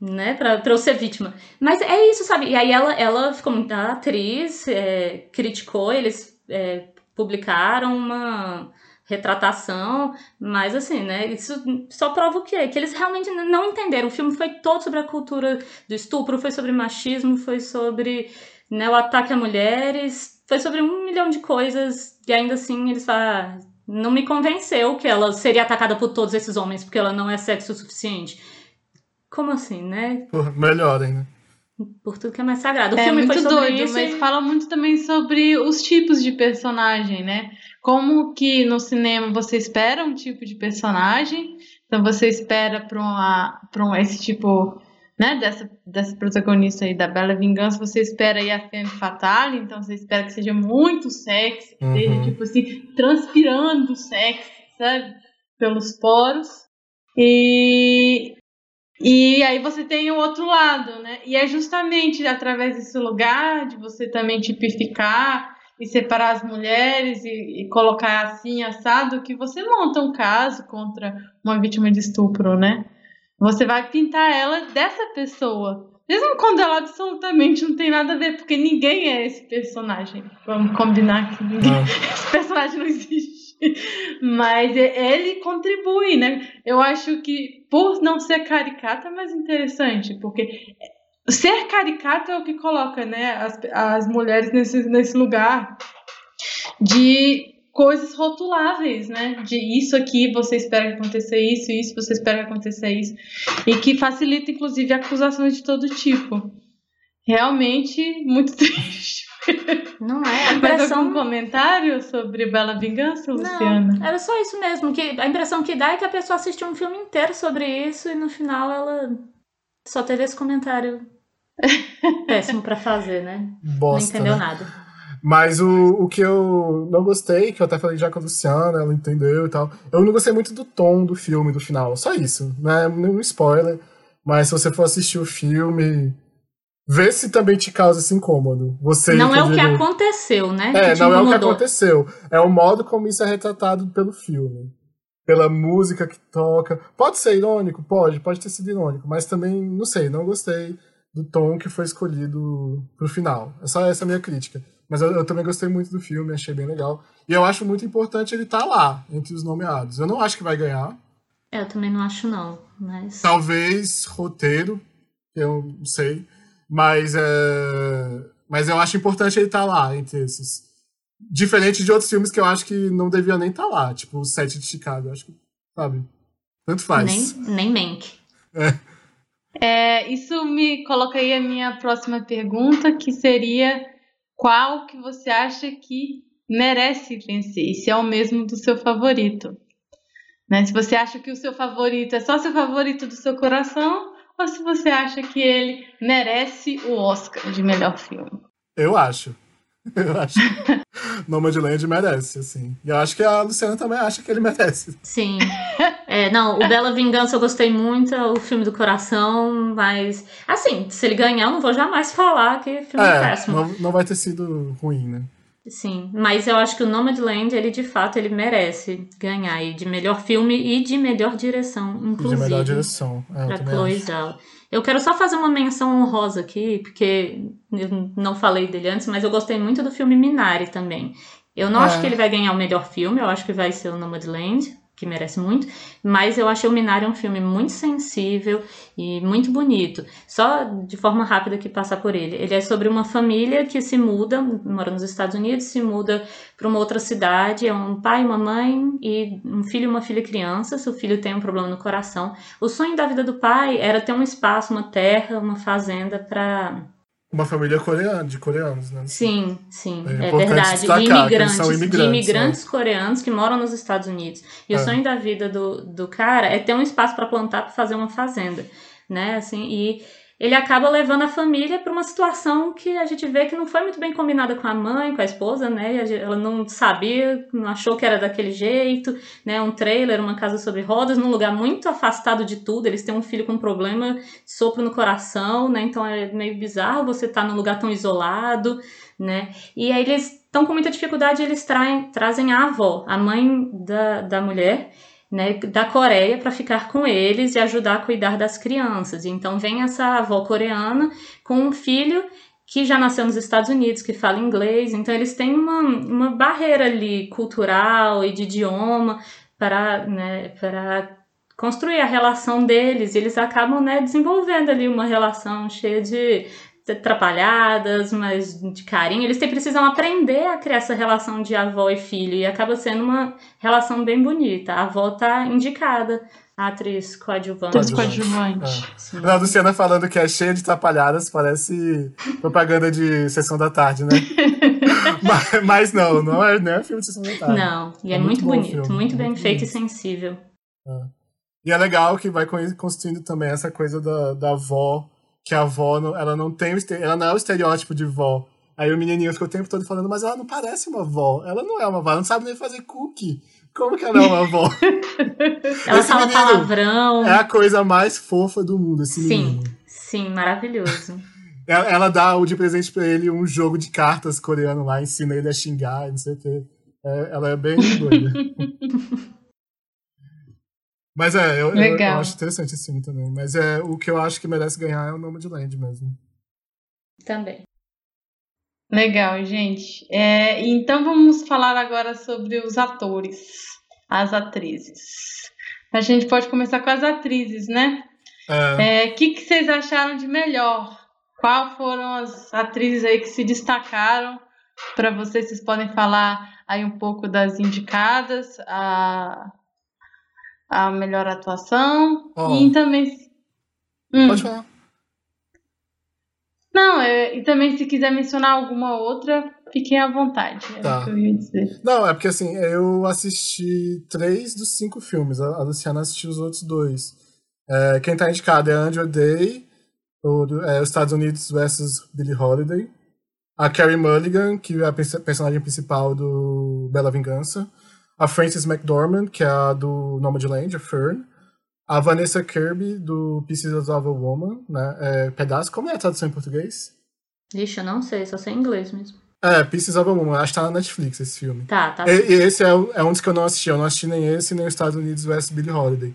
né, pra, pra eu ser vítima. Mas é isso, sabe? E aí ela, ela ficou muito atriz, é, criticou, eles é, publicaram uma retratação, mas assim, né, isso só prova o quê? Que eles realmente não entenderam. O filme foi todo sobre a cultura do estupro, foi sobre machismo, foi sobre né, o ataque a mulheres, foi sobre um milhão de coisas, e ainda assim eles falam, ah, não me convenceu que ela seria atacada por todos esses homens, porque ela não é sexo o suficiente. Como assim, né?
Por, melhor ainda.
Por tudo que é mais sagrado. O
é
filme
muito
foi
doido,
isso
mas e... fala muito também sobre os tipos de personagem, né? Como que no cinema você espera um tipo de personagem, então você espera para um, esse tipo, né, dessa, dessa protagonista aí da Bela Vingança, você espera aí a Femme Fatale, então você espera que seja muito sexy, que uhum. seja tipo assim, transpirando sexy, sabe? Pelos poros. E e aí você tem o outro lado, né? E é justamente através desse lugar de você também tipificar e separar as mulheres e, e, colocar assim assado que você monta um caso contra uma vítima de estupro, né? Você vai pintar ela dessa pessoa. Mesmo quando ela absolutamente não tem nada a ver, porque ninguém é esse personagem. Vamos combinar que ninguém, ah. esse personagem não existe. Mas ele contribui, né? Eu acho que por não ser caricato é mais interessante, porque ser caricato é o que coloca, né, as, as mulheres nesse, nesse lugar de coisas rotuláveis, né? De isso aqui você espera que aconteça isso, isso você espera que aconteça isso. E que facilita, inclusive, acusações de todo tipo. Realmente muito triste.
Não é?
A impressão... Mais algum comentário sobre Bela Vingança, Luciana?
Não, era só isso mesmo. Que a impressão que dá é que a pessoa assistiu um filme inteiro sobre isso e no final ela só teve esse comentário Péssimo pra fazer, né?
Bosta,
não entendeu
né?
nada.
Mas o, o que eu não gostei, que eu até falei já com a Luciana, ela entendeu e tal. Eu não gostei muito do tom do filme, do final. Só isso. Não é nenhum spoiler. Mas se você for assistir o filme, vê se também te causa esse incômodo. Você
não é o que aconteceu, né?
É, não é o que aconteceu. É o modo como isso é retratado pelo filme. Pela música que toca. Pode ser irônico? Pode, pode ter sido irônico. Mas também, não sei, não gostei do tom que foi escolhido pro final. É só essa a minha crítica. Mas eu, eu também gostei muito do filme, achei bem legal. E eu acho muito importante ele estar lá, entre os nomeados. Eu não acho que vai ganhar.
É, eu também não acho, não. Mas.
Talvez roteiro, eu não sei. Mas, é... mas eu acho importante ele estar lá, entre esses. Diferente de outros filmes que eu acho que não deviam nem estar lá, tipo o Sete de Chicago. Eu acho que, sabe? Tanto faz.
Nem, nem Mank.
É, isso me coloca aí a minha próxima pergunta, que seria qual que você acha que merece vencer? E se é o mesmo do seu favorito? Né? Se você acha que o seu favorito é só seu favorito do seu coração, ou se você acha que ele merece o Oscar de melhor filme?
Eu acho. Eu acho. Nomadland merece, assim. E eu acho que a Luciana também acha que ele merece.
Sim. É, não, o Bela Vingança eu gostei muito, é o filme do coração, mas. Assim, se ele ganhar, eu não vou jamais falar que filme é, péssimo.
não, não vai ter sido ruim, né?
Sim, mas eu acho que o Nomadland, ele de fato, ele merece ganhar aí de melhor filme e de melhor direção,
De
inclusive.
melhor direção. É,
Pra Chloe. Zhao. Eu quero só fazer uma menção honrosa aqui, porque eu não falei dele antes, mas eu gostei muito do filme Minari também. Eu não
É.
acho que ele vai ganhar o melhor filme, eu acho que vai ser o Nomadland, que merece muito, mas eu achei o Minari um filme muito sensível e muito bonito. Só de forma rápida que passar por ele. Ele é sobre uma família que se muda, mora nos Estados Unidos, se muda para uma outra cidade, é um pai, uma mãe e um filho e uma filha criança. Se o filho tem um problema no coração, o sonho da vida do pai era ter um espaço, uma terra, uma fazenda para.
Uma família coreana, de coreanos, né?
Sim, sim,
É
é, verdade. De imigrantes,
são
de
imigrantes,
imigrantes coreanos que moram nos Estados Unidos. E o
É.
sonho da vida do, do cara é ter um espaço para plantar, para fazer uma fazenda, né? Assim, e ele acaba levando a família para uma situação que a gente vê que não foi muito bem combinada com a mãe, com a esposa, né? Ela não sabia, não achou que era daquele jeito, né? Um trailer, uma casa sobre rodas, num lugar muito afastado de tudo. Eles têm um filho com problema de sopro no coração, né? Então é meio bizarro você estar num lugar tão isolado, né? E aí eles estão com muita dificuldade, eles traem, trazem a avó, a mãe da, da mulher, né, da Coreia para ficar com eles e ajudar a cuidar das crianças. Então vem essa avó coreana com um filho que já nasceu nos Estados Unidos, que fala inglês, então eles têm uma, uma barreira ali cultural e de idioma para, né, para construir a relação deles. Eles acabam né, desenvolvendo ali uma relação cheia de atrapalhadas, mas de carinho. Eles têm, precisam aprender a criar essa relação de avó e filho e acaba sendo uma relação bem bonita. A avó tá indicada, a atriz coadjuvante.
Todos
Coadjuvante.
Sim.
A Luciana falando que é cheia de atrapalhadas, parece propaganda de sessão da tarde, né? mas, mas não, não é, não é filme de sessão da tarde.
Não, e é,
É
muito,
muito
bonito,
filme,
muito bem
muito
feito e
bonito.
sensível.
E é legal que vai con- construindo também essa coisa da, da avó, que a avó, não- ela não tem ela não é o estereótipo de vó. Aí o menininho ficou o tempo todo falando, mas ela não parece uma avó. Ela não é uma avó, ela não sabe nem fazer cookie. Como que ela é uma avó?
Ela
Esse
fala
menino
palavrão.
é a coisa mais fofa do mundo, esse
Sim,
menino.
sim, maravilhoso.
Ela, ela dá o de presente pra ele um jogo de cartas coreano lá, ensina ele a xingar, não sei o quê. É, ela é bem doida. Mas é, eu, eu, eu acho interessante esse filme também. Mas é o que eu acho que merece ganhar é o nome de Land mesmo.
Também.
Legal, gente. É, então vamos falar agora sobre os atores, as atrizes. A gente pode começar com as atrizes, né?
É,
O que, que vocês acharam de melhor? Qual foram as atrizes aí que se destacaram para vocês? Vocês podem falar aí um pouco das indicadas, a, a melhor atuação
Ó.
e também. Hum.
Pode falar.
Não, é, e também se quiser mencionar alguma outra, fiquem à vontade. É
Tá.
o que eu ia dizer.
Não, é porque assim, eu assisti três dos cinco filmes. A, a Luciana assistiu os outros dois. É, quem tá indicado é Andrew Day, o, é, os Estados Unidos versus Billie Holiday. A Carrie Mulligan, que é a personagem principal do Bela Vingança. A Frances McDormand, que é a do Nomadland, a Fern. A Vanessa Kirby, do Pieces of a Woman, né? É, pedaço. Como é a tradução em português?
Ixi, eu não sei, só sei em inglês mesmo.
É, Pieces of a Woman. Acho que tá na Netflix esse filme.
Tá, tá.
E, e esse é, é, um dos que eu não assisti. Eu não assisti nem esse, nem os Estados Unidos vs Billie Holiday.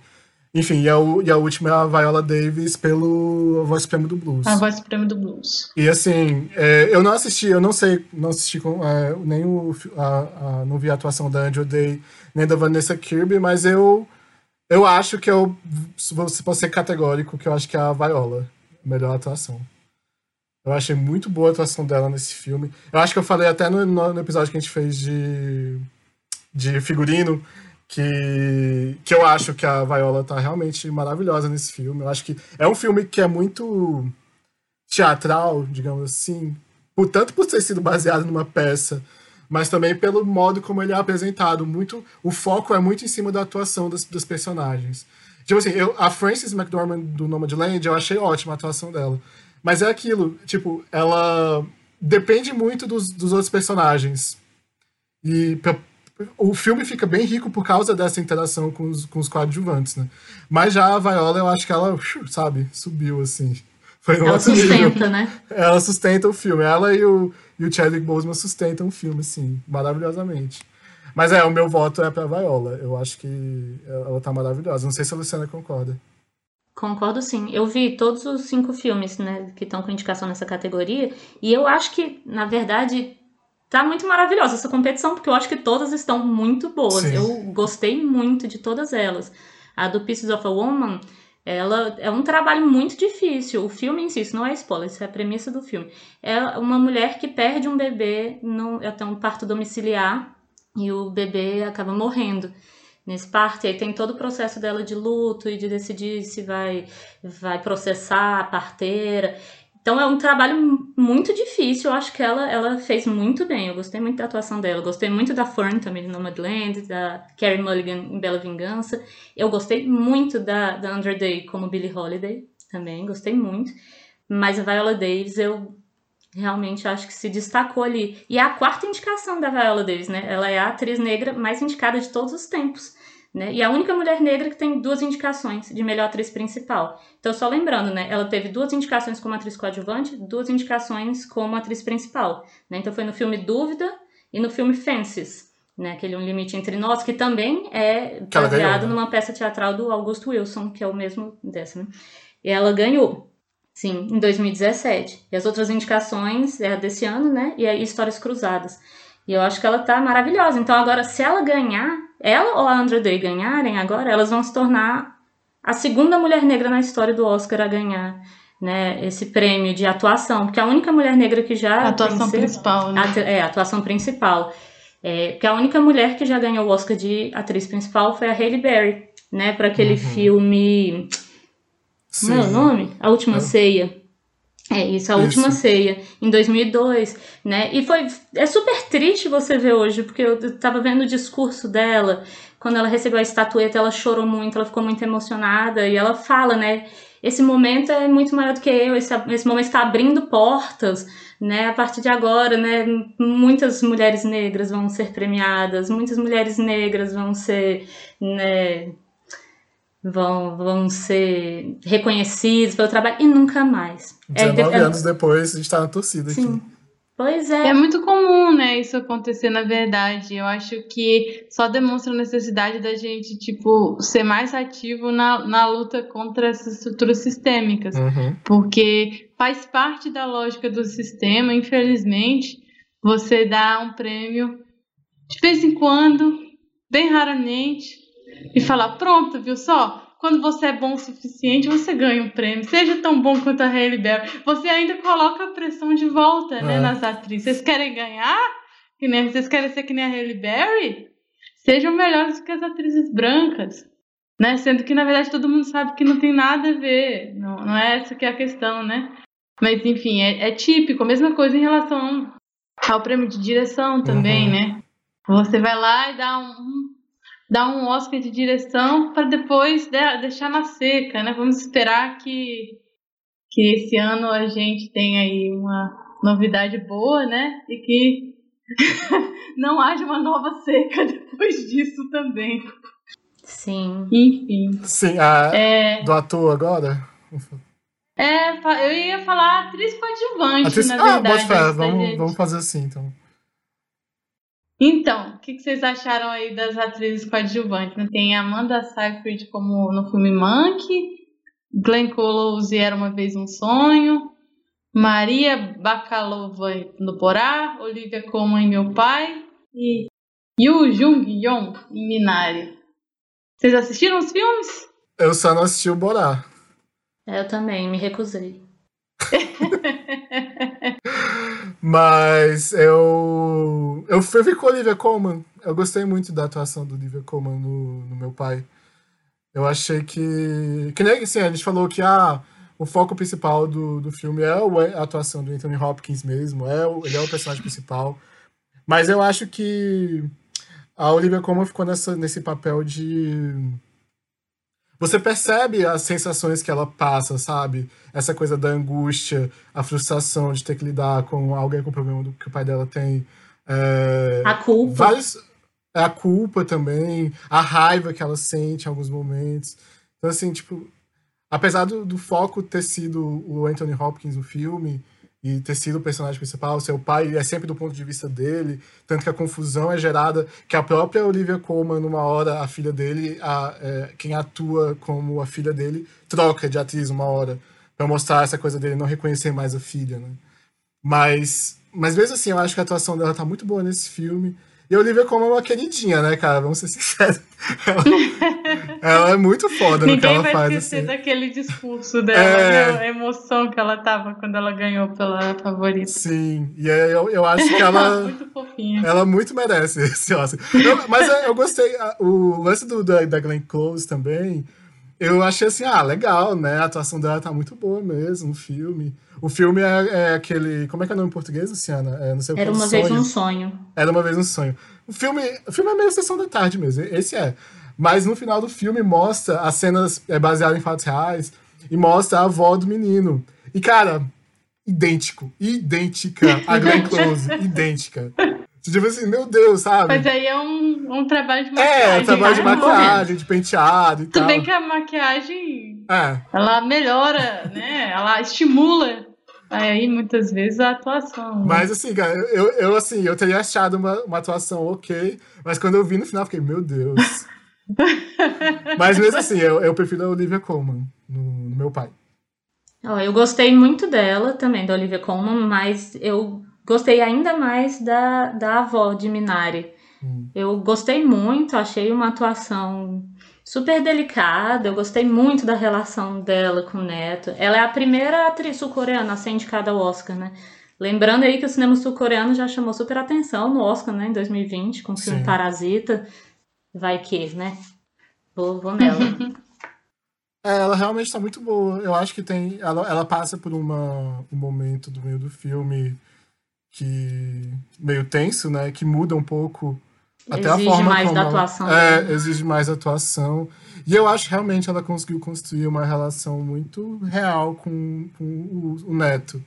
Enfim, e a, e a última é a Viola Davis pelo A Voz Suprema do Blues.
A Voz Suprema do Blues.
E assim, é, eu não assisti, eu não sei, não assisti com, é, nem o. A, a, não vi a atuação da Andrew Day nem da Vanessa Kirby, mas eu. Eu acho que eu. Se você ser categórico, que eu acho que é a Viola. Melhor atuação. Eu achei muito boa a atuação dela nesse filme. Eu acho que eu falei até no, no episódio que a gente fez de, de figurino que, que eu acho que a Viola tá realmente maravilhosa nesse filme. Eu acho que é um filme que é muito teatral, digamos assim, por, tanto por ter sido baseado numa peça, mas também pelo modo como ele é apresentado. Muito, o foco é muito em cima da atuação das, dos personagens. Tipo assim, eu, a Frances McDormand do Nomadland, eu achei ótima a atuação dela. Mas é aquilo, tipo, ela depende muito dos, dos outros personagens. E o filme fica bem rico por causa dessa interação com os, com os coadjuvantes, né? Mas já a Viola, eu acho que ela, sabe, subiu, assim.
Foi ela sustenta, nível. né?
Ela sustenta o filme. Ela e o, e o Chadwick Boseman sustentam o filme, assim, maravilhosamente. Mas é, o meu voto é pra Viola. Eu acho que ela tá maravilhosa. Não sei se a Luciana concorda.
Concordo sim. Eu vi todos os cinco filmes né, que estão com indicação nessa categoria. E eu acho que, na verdade, tá muito maravilhosa essa competição, porque eu acho que todas estão muito boas. Sim. Eu gostei muito de todas elas. A do Pieces of a Woman, ela é um trabalho muito difícil. O filme em si, isso não é spoiler, isso é a premissa do filme. É uma mulher que perde um bebê, no, até um parto domiciliar, e o bebê acaba morrendo nesse parto. E aí tem todo o processo dela de luto e de decidir se vai, vai processar a parteira. Então é um trabalho muito difícil. Eu acho que ela, ela fez muito bem. Eu gostei muito da atuação dela. Eu gostei muito da Fern também, de Nomadland, da Carrie Mulligan em Bela Vingança. Eu gostei muito da, da Andra Day como Billie Holiday também. Gostei muito. Mas a Viola Davis, eu realmente acho que se destacou ali. E é a quarta indicação da Viola Davis, né? Ela é a atriz negra mais indicada de todos os tempos. Né? E a única mulher negra que tem duas indicações de melhor atriz principal. Então, só lembrando, né? Ela teve duas indicações como atriz coadjuvante, duas indicações como atriz principal. Né? Então, foi no filme Dúvida e no filme Fences, né? Aquele Um Limite Entre Nós, que também é baseado né? numa peça teatral do Augusto Wilson, que é o mesmo dessa, né? E ela ganhou. Sim, em 2017. E as outras indicações é a desse ano, né? E a Histórias Cruzadas. E eu acho que ela tá maravilhosa. Então, agora, se ela ganhar, ela ou a Andra Day ganharem agora, elas vão se tornar a segunda mulher negra na história do Oscar a ganhar né, esse prêmio de atuação, porque a única mulher negra que já.
A atuação principal, né?
É, a atuação principal. É, porque a única mulher que já ganhou o Oscar de atriz principal foi a Halle Berry, né, para aquele uhum. filme. Sim. Como é o nome? A Última é. Ceia. É isso, a última ceia, em 2002, né? E foi é super triste você ver hoje, porque eu tava vendo o discurso dela, quando ela recebeu a estatueta, ela chorou muito, ela ficou muito emocionada e ela fala, né? Esse momento é muito maior do que eu, esse, esse momento está abrindo portas, né? A partir de agora, né? Muitas mulheres negras vão ser premiadas, muitas mulheres negras vão ser, né? Vão, vão ser reconhecidos pelo trabalho e nunca mais.
19 é, anos depois a gente tá na torcida sim. aqui.
Pois é.
É muito comum, né, isso acontecer na verdade. Eu acho que só demonstra a necessidade da gente, tipo, ser mais ativo na, na luta contra essas estruturas sistêmicas.
Uhum.
Porque faz parte da lógica do sistema, infelizmente, você dá um prêmio de vez em quando, bem raramente, e falar: pronto, viu só? Quando você é bom o suficiente, você ganha um prêmio. Seja tão bom quanto a Hailey Berry. Você ainda coloca a pressão de volta né, é. nas atrizes. Vocês querem ganhar? Que nem, vocês querem ser que nem a Hailey Berry? Sejam melhores que as atrizes brancas. Né? Sendo que, na verdade, todo mundo sabe que não tem nada a ver. Não, não é essa que é a questão, né? Mas, enfim, é, é típico. A mesma coisa em relação ao prêmio de direção também, uhum. né? Você vai lá e dá um, dar um Oscar de direção para depois deixar na seca, né? Vamos esperar que que esse ano a gente tem aí uma novidade boa, né? E que não haja uma nova seca depois disso também.
Sim.
Enfim.
Sim, a, é... do ator agora?
É, eu ia falar atriz coadjuvante, atriz... na ah, verdade.
Fé, vamos, vamos fazer assim, então.
Então, o que, que, vocês acharam aí das atrizes coadjuvantes? Né? Tem Amanda Seyfried como no filme Monkey, Glenn Close Era Uma Vez Um Sonho, Maria Bakalova no Porá, Olivia Colman em Meu Pai e Yu Jung-yeon em Minari. Vocês assistiram os filmes?
Eu só não assisti o Borá.
Eu também, me recusei.
Mas eu. Eu fui com Olivia Colman. Eu gostei muito da atuação do Olivia Colman no, no meu pai. Eu achei que. Que nem assim, a gente falou que ah, o foco principal do, do filme é a atuação do Anthony Hopkins mesmo, é ele é o personagem principal. Mas eu acho que a Olivia Colman ficou nessa, nesse papel de. Você percebe as sensações que ela passa, sabe? Essa coisa da angústia, a frustração de ter que lidar com alguém com o problema do, que o pai dela tem. É,
a culpa.
Vários, a culpa também, a raiva que ela sente em alguns momentos. Então, assim, tipo, apesar do, do foco ter sido o Anthony Hopkins no filme e ter sido o personagem principal, seu pai é sempre do ponto de vista dele, tanto que a confusão é gerada que a própria Olivia Colman, numa hora, a filha dele, a, é, quem atua como a filha dele, troca de atriz uma hora, para mostrar essa coisa dele não reconhecer mais a filha, né? Mas, mas mesmo assim, eu acho que a atuação dela tá muito boa nesse filme. E a Olivia Colman é uma queridinha, né, cara? Vamos ser sinceros. Ela, ela é muito foda no que ela faz. Ninguém vai
esquecer assim. daquele discurso dela, é... né? a emoção que ela tava quando ela ganhou pela favorita.
Sim, e eu, eu acho que ela...
muito fofinha.
Ela muito merece esse Oscar. Eu, mas eu gostei, o lance do, da, da Glenn Close também, eu achei assim, ah, legal, né? A atuação dela tá muito boa mesmo no filme. O filme é, é, aquele. Como é que é o nome em português, Luciana? É,
não sei Era uma sonho. vez um sonho.
Era uma vez um sonho. O filme, o filme é meio sessão da tarde mesmo, esse é. Mas no final do filme mostra as cenas é, baseadas em fatos reais e mostra a avó do menino. E, cara, idêntico, idêntica a Glenn Close, idêntica. Tipo assim, meu Deus, sabe?
Mas aí é um, um trabalho de maquiagem. É,
um trabalho de maquiagem, de penteado e
Tudo
tal.
bem que a maquiagem, é. ela melhora, né? Ela estimula Aí, muitas vezes, a atuação. Né?
Mas, assim, cara, eu, eu, assim, eu teria achado uma, uma atuação ok, mas quando eu vi no final, fiquei, meu Deus. mas, mesmo assim, eu, eu prefiro a Olivia Colman no, no meu pai.
eu gostei muito dela também, da Olivia Colman, mas eu gostei ainda mais da, da avó de Minari. Hum. Eu gostei muito, achei uma atuação super delicada. Eu gostei muito da relação dela com o Neto. Ela é a primeira atriz sul-coreana a ser indicada ao Oscar, né? Lembrando aí que o cinema sul-coreano já chamou super atenção no Oscar, né, em 2020, com o filme Sim. Parasita. Vai que, né? Vou, vou nela.
É, ela realmente está muito boa. Eu acho que tem. Ela, ela passa por uma, um momento do meio do filme que. meio tenso, né? Que muda um pouco até
exige
a forma
mais
como
da atuação.
Ela, é, exige mais atuação. E eu acho que realmente ela conseguiu construir uma relação muito real com, com o, o, Neto.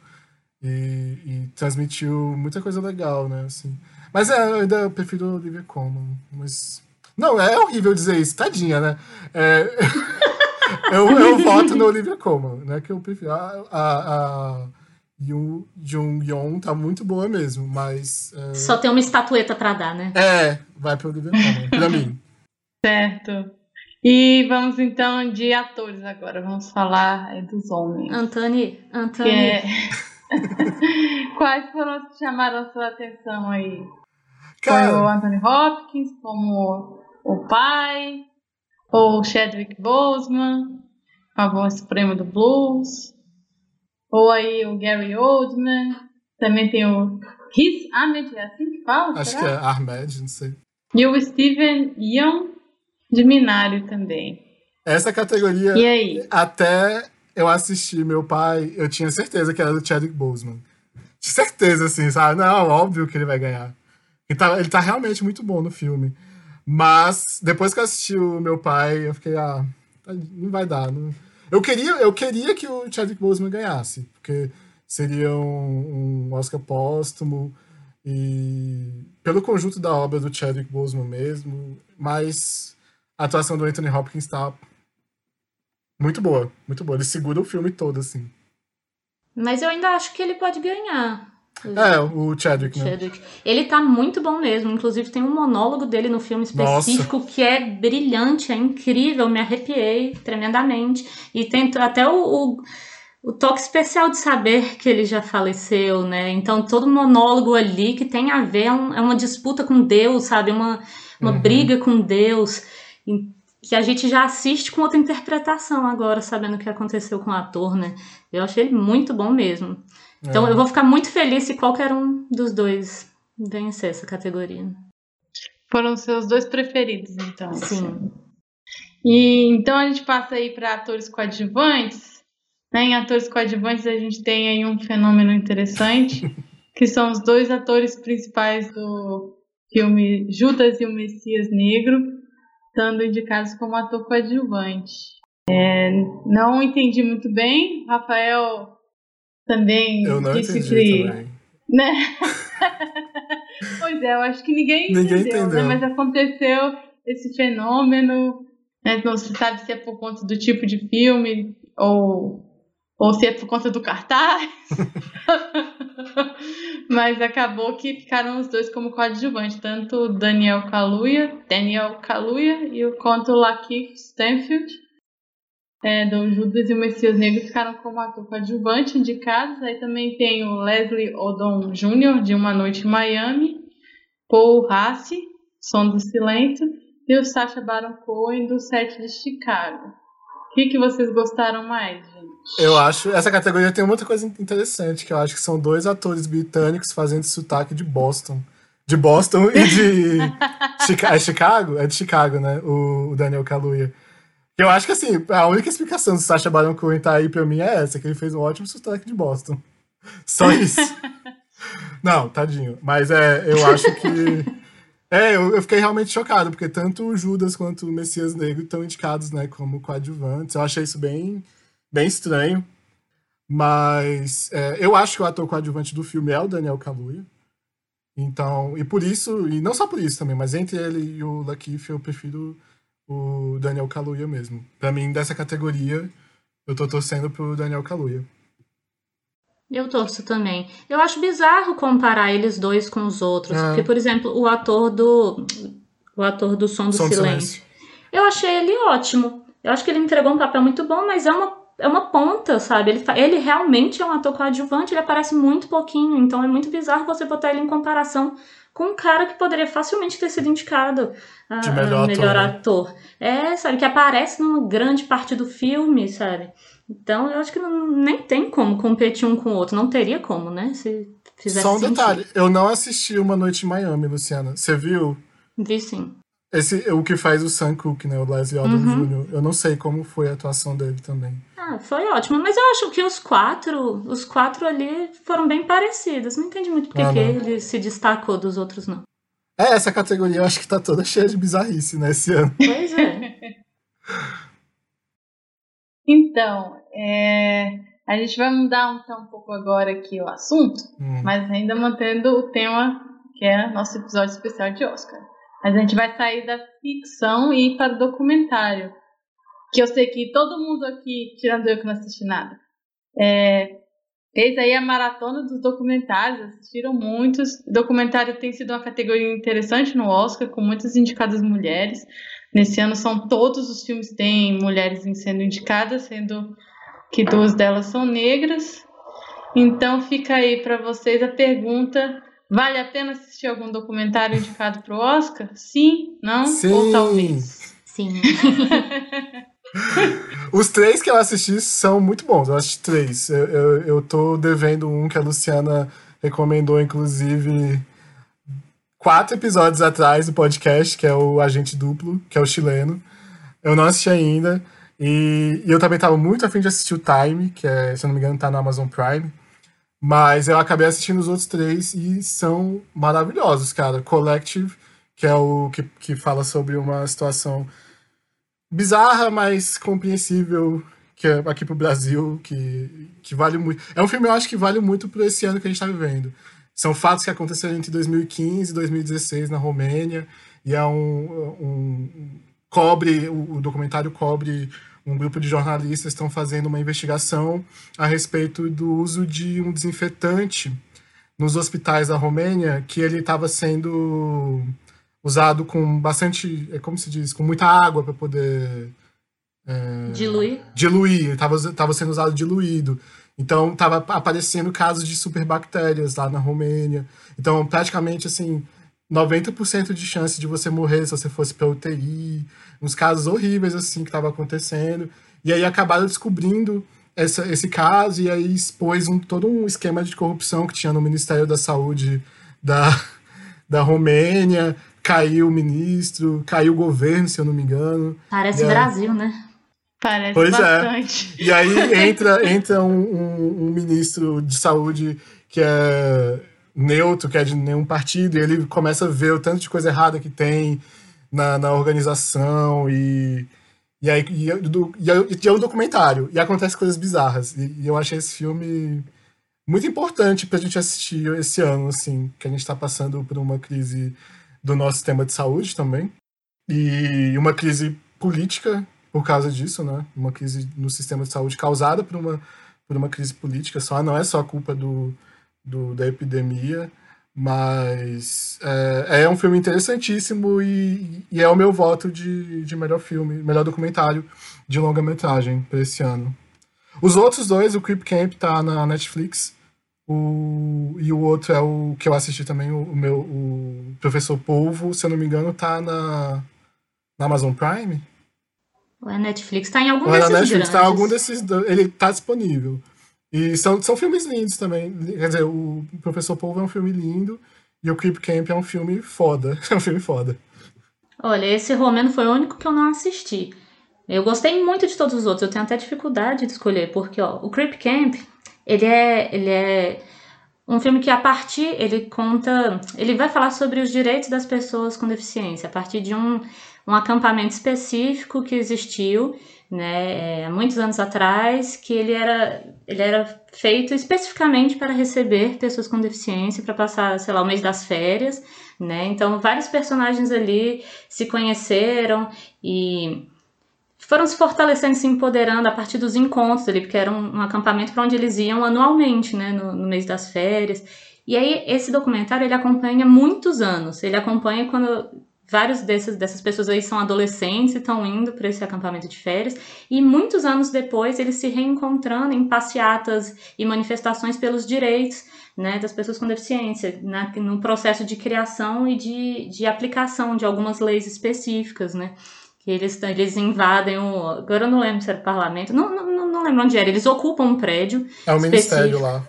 E, e, transmitiu muita coisa legal, né? Assim. Mas é, eu ainda prefiro Olivia Colman. Mas. Não, é horrível dizer isso, tadinha, né? É, eu, eu voto no Olivia Colman, né? Que eu prefiro. A, a, a Jung Jung tá muito boa mesmo, mas.
É... Só tem uma estatueta pra dar, né?
É, vai pro Olivia Colman, pra mim.
Certo. E vamos então de atores agora. Vamos falar dos homens.
Antônio, Antônio. É...
Quais foram os que chamaram a sua atenção aí? Cara... Foi o Anthony Hopkins como o pai, ou Chadwick Boseman, a voz suprema do blues, ou aí o Gary Oldman, também tem o Riz Ahmed, é assim que fala?
Acho será? que é Ahmed, não sei.
E o Steven Yeun, de Minari também.
Essa categoria,
e aí?
até eu assisti meu pai, eu tinha certeza que era do Chadwick Boseman. De certeza, assim, sabe? Não, óbvio que ele vai ganhar. Ele tá, ele tá realmente muito bom no filme. Mas, depois que eu assisti o meu pai, eu fiquei, ah, não vai dar. Não... Eu queria, eu queria que o Chadwick Boseman ganhasse, porque seria um, um Oscar póstumo e pelo conjunto da obra do Chadwick Boseman mesmo, mas a atuação do Anthony Hopkins está muito boa, muito boa. Ele segura o filme todo, assim.
Mas eu ainda acho que ele pode ganhar.
É, o Chadwick, né?
Chadwick. Ele tá muito bom mesmo. Inclusive, tem um monólogo dele no filme específico Nossa. que é brilhante, é incrível. Me arrepiei tremendamente. E tem até o, o, o, toque especial de saber que ele já faleceu, né? Então, todo monólogo ali que tem a ver é, é uma disputa com Deus, sabe? Uma, uma uhum. briga com Deus. Que a gente já assiste com outra interpretação agora, sabendo o que aconteceu com o ator, né? Eu achei ele muito bom mesmo. Então é. eu vou ficar muito feliz se qualquer um dos dois vencer essa categoria.
Foram seus dois preferidos, então.
Sim.
E então a gente passa aí para atores coadjuvantes. Né? Em atores coadjuvantes a gente tem aí um fenômeno interessante, que são os dois atores principais do filme Judas e o Messias Negro, estando indicados como ator coadjuvante. É, não entendi muito bem. Rafael também
eu não disse que. Também.
Né? pois é, eu acho que ninguém, ninguém entendeu, entendeu. Né? mas aconteceu esse fenômeno. Né? Não se sabe se é por conta do tipo de filme ou, ou se é por conta do cartaz. mas acabou que ficaram os dois como coadjuvantes, tanto o Daniel Kaluuya, Daniel Kaluuya e o quanto o Lakeith Stanfield é, do Judas e o Messias Negro ficaram como ator coadjuvante indicados. Aí também tem o Leslie Odom Jr., de Uma Noite em Miami, Paul Rassi, Som do Silêncio, e o Sacha Baron Cohen, do Sete de Chicago. O que, que vocês gostaram mais, gente?
Eu acho, essa categoria tem muita coisa interessante, que eu acho que são dois atores britânicos fazendo sotaque de Boston. De Boston e de é Chicago? É de Chicago, né? O, Daniel Kaluuya. Eu acho que assim, a única explicação do Sacha Baron Cohen tá aí pra mim é essa, que ele fez um ótimo sotaque de Boston. Só isso. Não, tadinho. Mas é, eu acho que. É, eu, eu, fiquei realmente chocado, porque tanto o Judas quanto o Messias Negro estão indicados, né, como coadjuvantes. Eu achei isso bem, bem estranho. Mas é, eu acho que o ator coadjuvante do filme é o Daniel Kaluuya. Então, e por isso, e não só por isso também, mas entre ele e o Lakeith eu prefiro o Daniel Kaluuya mesmo. Para mim, dessa categoria, eu tô torcendo pro Daniel Kaluuya.
Eu torço também. Eu acho bizarro comparar eles dois com os outros. É. Porque, por exemplo, o ator do. O ator do Som do Som Silêncio. silêncio. Eu achei ele ótimo. Eu acho que ele entregou um papel muito bom, mas é uma, é uma ponta, sabe? Ele, ele realmente é um ator coadjuvante, ele aparece muito pouquinho. Então é muito bizarro você botar ele em comparação com um cara que poderia facilmente ter sido indicado a,
de melhor,
a melhor
ator,
ator. É, sabe, que aparece numa grande parte do filme, sabe? Então eu acho que não, nem tem como competir um com o outro. Não teria como, né? Se fizesse
Só um
sentido.
detalhe, eu não assisti Uma Noite em Miami, Luciana. Você viu?
Vi sim.
Esse, o que faz o Sam Cooke, né? O Leslie Odom uhum. Jr. Eu não sei como foi a atuação dele também.
Ah, foi ótimo. Mas eu acho que os quatro, os quatro ali foram bem parecidos. Não entendi muito porque ah, que ele se destacou dos outros, não.
É, essa categoria eu acho que tá toda cheia de bizarrice, né, esse ano.
Pois é.
então, é, a gente vai mudar então um pouco agora aqui o assunto, hum. mas ainda mantendo o tema que é nosso episódio especial de Oscar. Mas a gente vai sair da ficção e ir para o documentário que eu sei que todo mundo aqui, tirando eu que não assisti nada, é, fez aí a maratona dos documentários, assistiram muitos. Documentário tem sido uma categoria interessante no Oscar, com muitas indicadas mulheres. Nesse ano são todos os filmes têm mulheres sendo indicadas, sendo que duas delas são negras. Então fica aí para vocês a pergunta: vale a pena assistir algum documentário indicado para o Oscar? Sim, não
Sim.
ou talvez?
Sim.
Os três que eu assisti são muito bons. Eu assisti três. Eu, eu, eu tô devendo um que a Luciana recomendou, inclusive, quatro episódios atrás do podcast, que é o Agente Duplo, que é o chileno. Eu não assisti ainda. E, e eu também tava muito afim de assistir o Time, que é, se eu não me engano, tá no Amazon Prime. Mas eu acabei assistindo os outros três e são maravilhosos, cara. Collective, que é o que, que fala sobre uma situação bizarra, mas compreensível que é aqui pro Brasil, que, que vale muito. É um filme, eu acho que vale muito por esse ano que a gente está vivendo. São fatos que aconteceram entre 2015 e 2016 na Romênia, e é um. um cobre, o, o documentário cobre um grupo de jornalistas estão fazendo uma investigação a respeito do uso de um desinfetante nos hospitais da Romênia, que ele estava sendo usado com bastante, é como se diz, com muita água para poder
é, diluir.
Diluir, estava sendo usado diluído. Então, estava aparecendo casos de superbactérias lá na Romênia. Então, praticamente, assim, 90% de chance de você morrer se você fosse para UTI, uns casos horríveis assim que estava acontecendo. E aí acabaram descobrindo essa, esse caso e aí expôs um, todo um esquema de corrupção que tinha no Ministério da Saúde da, da Romênia. Caiu o ministro, caiu o governo, se eu não me engano.
Parece aí, Brasil, né?
Parece pois é. bastante.
É. E aí entra, entra um, um, um ministro de saúde que é neutro, que é de nenhum partido, e ele começa a ver o tanto de coisa errada que tem na, na organização e. E aí e, do, e, é um documentário, e acontece coisas bizarras. E, e eu achei esse filme muito importante pra gente assistir esse ano, assim, que a gente tá passando por uma crise do nosso sistema de saúde também. E uma crise política por causa disso, né? Uma crise no sistema de saúde causada por uma, por uma crise política só, não é só culpa do, do, da epidemia, mas é, é, um filme interessantíssimo e, e, é o meu voto de, de melhor filme, melhor documentário de longa-metragem para esse ano. Os outros dois, o Creep Camp tá na Netflix, o, e o outro é o que eu assisti também, o, o meu o Professor Polvo, se eu não me engano, tá na, na Amazon Prime.
Ou é Netflix? Tá em algum Ou é desses na Netflix,
grandes. tá em algum desses. Ele tá disponível. E são, são filmes lindos também. Quer dizer, o Professor Polvo é um filme lindo e o Creep Camp é um filme foda. É um filme foda.
Olha, esse Romeno foi o único que eu não assisti. Eu gostei muito de todos os outros, eu tenho até dificuldade de escolher, porque ó, o Creep Camp, ele é, ele é um filme que a partir, ele conta, ele vai falar sobre os direitos das pessoas com deficiência, a partir de um, um acampamento específico que existiu né, há muitos anos atrás, que ele era, ele era feito especificamente para receber pessoas com deficiência, para passar, sei lá, o mês das férias, né? Então, vários personagens ali se conheceram e foram se fortalecendo, se empoderando a partir dos encontros ali, porque era um, um acampamento para onde eles iam anualmente, né, no, no mês das férias. E aí, esse documentário, ele acompanha muitos anos. Ele acompanha quando vários desses, dessas pessoas aí são adolescentes e estão indo para esse acampamento de férias, e muitos anos depois eles se reencontrando em passeatas e manifestações pelos direitos né, das pessoas com deficiência, na, no processo de criação e de, de aplicação de algumas leis específicas, né? Que eles, eles invadem o. Agora eu não lembro se era o parlamento, não, não, não lembro onde era, eles ocupam um prédio.
É o ministério lá.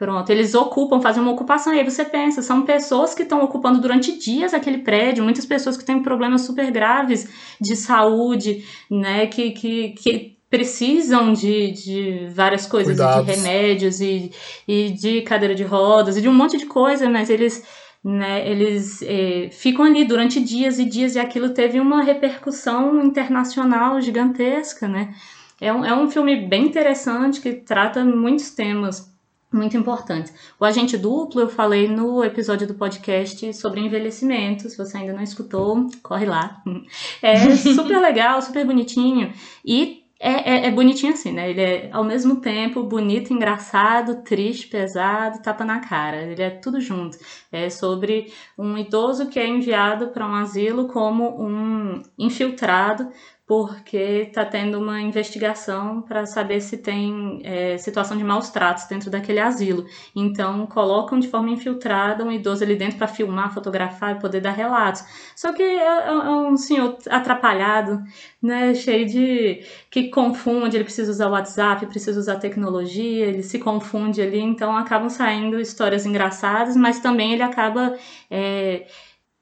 Pronto, eles ocupam, fazem uma ocupação, e aí você pensa, são pessoas que estão ocupando durante dias aquele prédio, muitas pessoas que têm problemas super graves de saúde, né, que, que, que precisam de, de várias coisas, de remédios e, e de cadeira de rodas e de um monte de coisa, mas eles, né, eles eh, ficam ali durante dias e dias e aquilo teve uma repercussão internacional gigantesca, né. É um, é um filme bem interessante que trata muitos temas muito importantes. O agente duplo eu falei no episódio do podcast sobre envelhecimento. Se você ainda não escutou, corre lá. É super legal, super bonitinho. E é, é, é, bonitinho assim, né? Ele é ao mesmo tempo bonito, engraçado, triste, pesado, tapa na cara. Ele é tudo junto. É sobre um idoso que é enviado para um asilo como um infiltrado porque está tendo uma investigação para saber se tem é, situação de maus tratos dentro daquele asilo. Então, colocam de forma infiltrada um idoso ali dentro para filmar, fotografar e poder dar relatos. Só que é, é, é um senhor atrapalhado, né, cheio de. que confunde, ele precisa usar o WhatsApp, precisa usar tecnologia, ele se confunde ali, então acabam saindo histórias engraçadas, mas também ele acaba. É,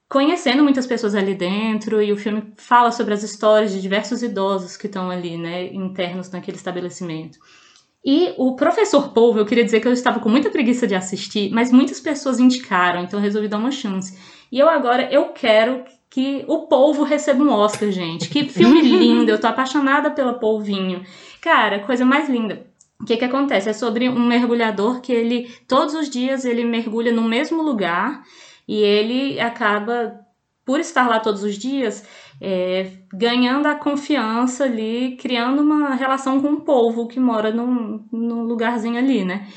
conhecendo muitas pessoas ali dentro e o filme fala sobre as histórias de diversos idosos que estão ali, né, internos naquele estabelecimento. E o Professor Polvo, eu queria dizer que eu estava com muita preguiça de assistir, mas muitas pessoas indicaram, então eu resolvi dar uma chance. E eu agora, eu quero que o polvo receba um Oscar, gente. Que filme lindo, eu tô apaixonada pelo polvinho. Cara, coisa mais linda. O que que acontece? É sobre um mergulhador que ele todos os dias ele mergulha no mesmo lugar e ele acaba por estar lá todos os dias, é, ganhando a confiança ali, criando uma relação com o povo que mora num, num lugarzinho ali, né?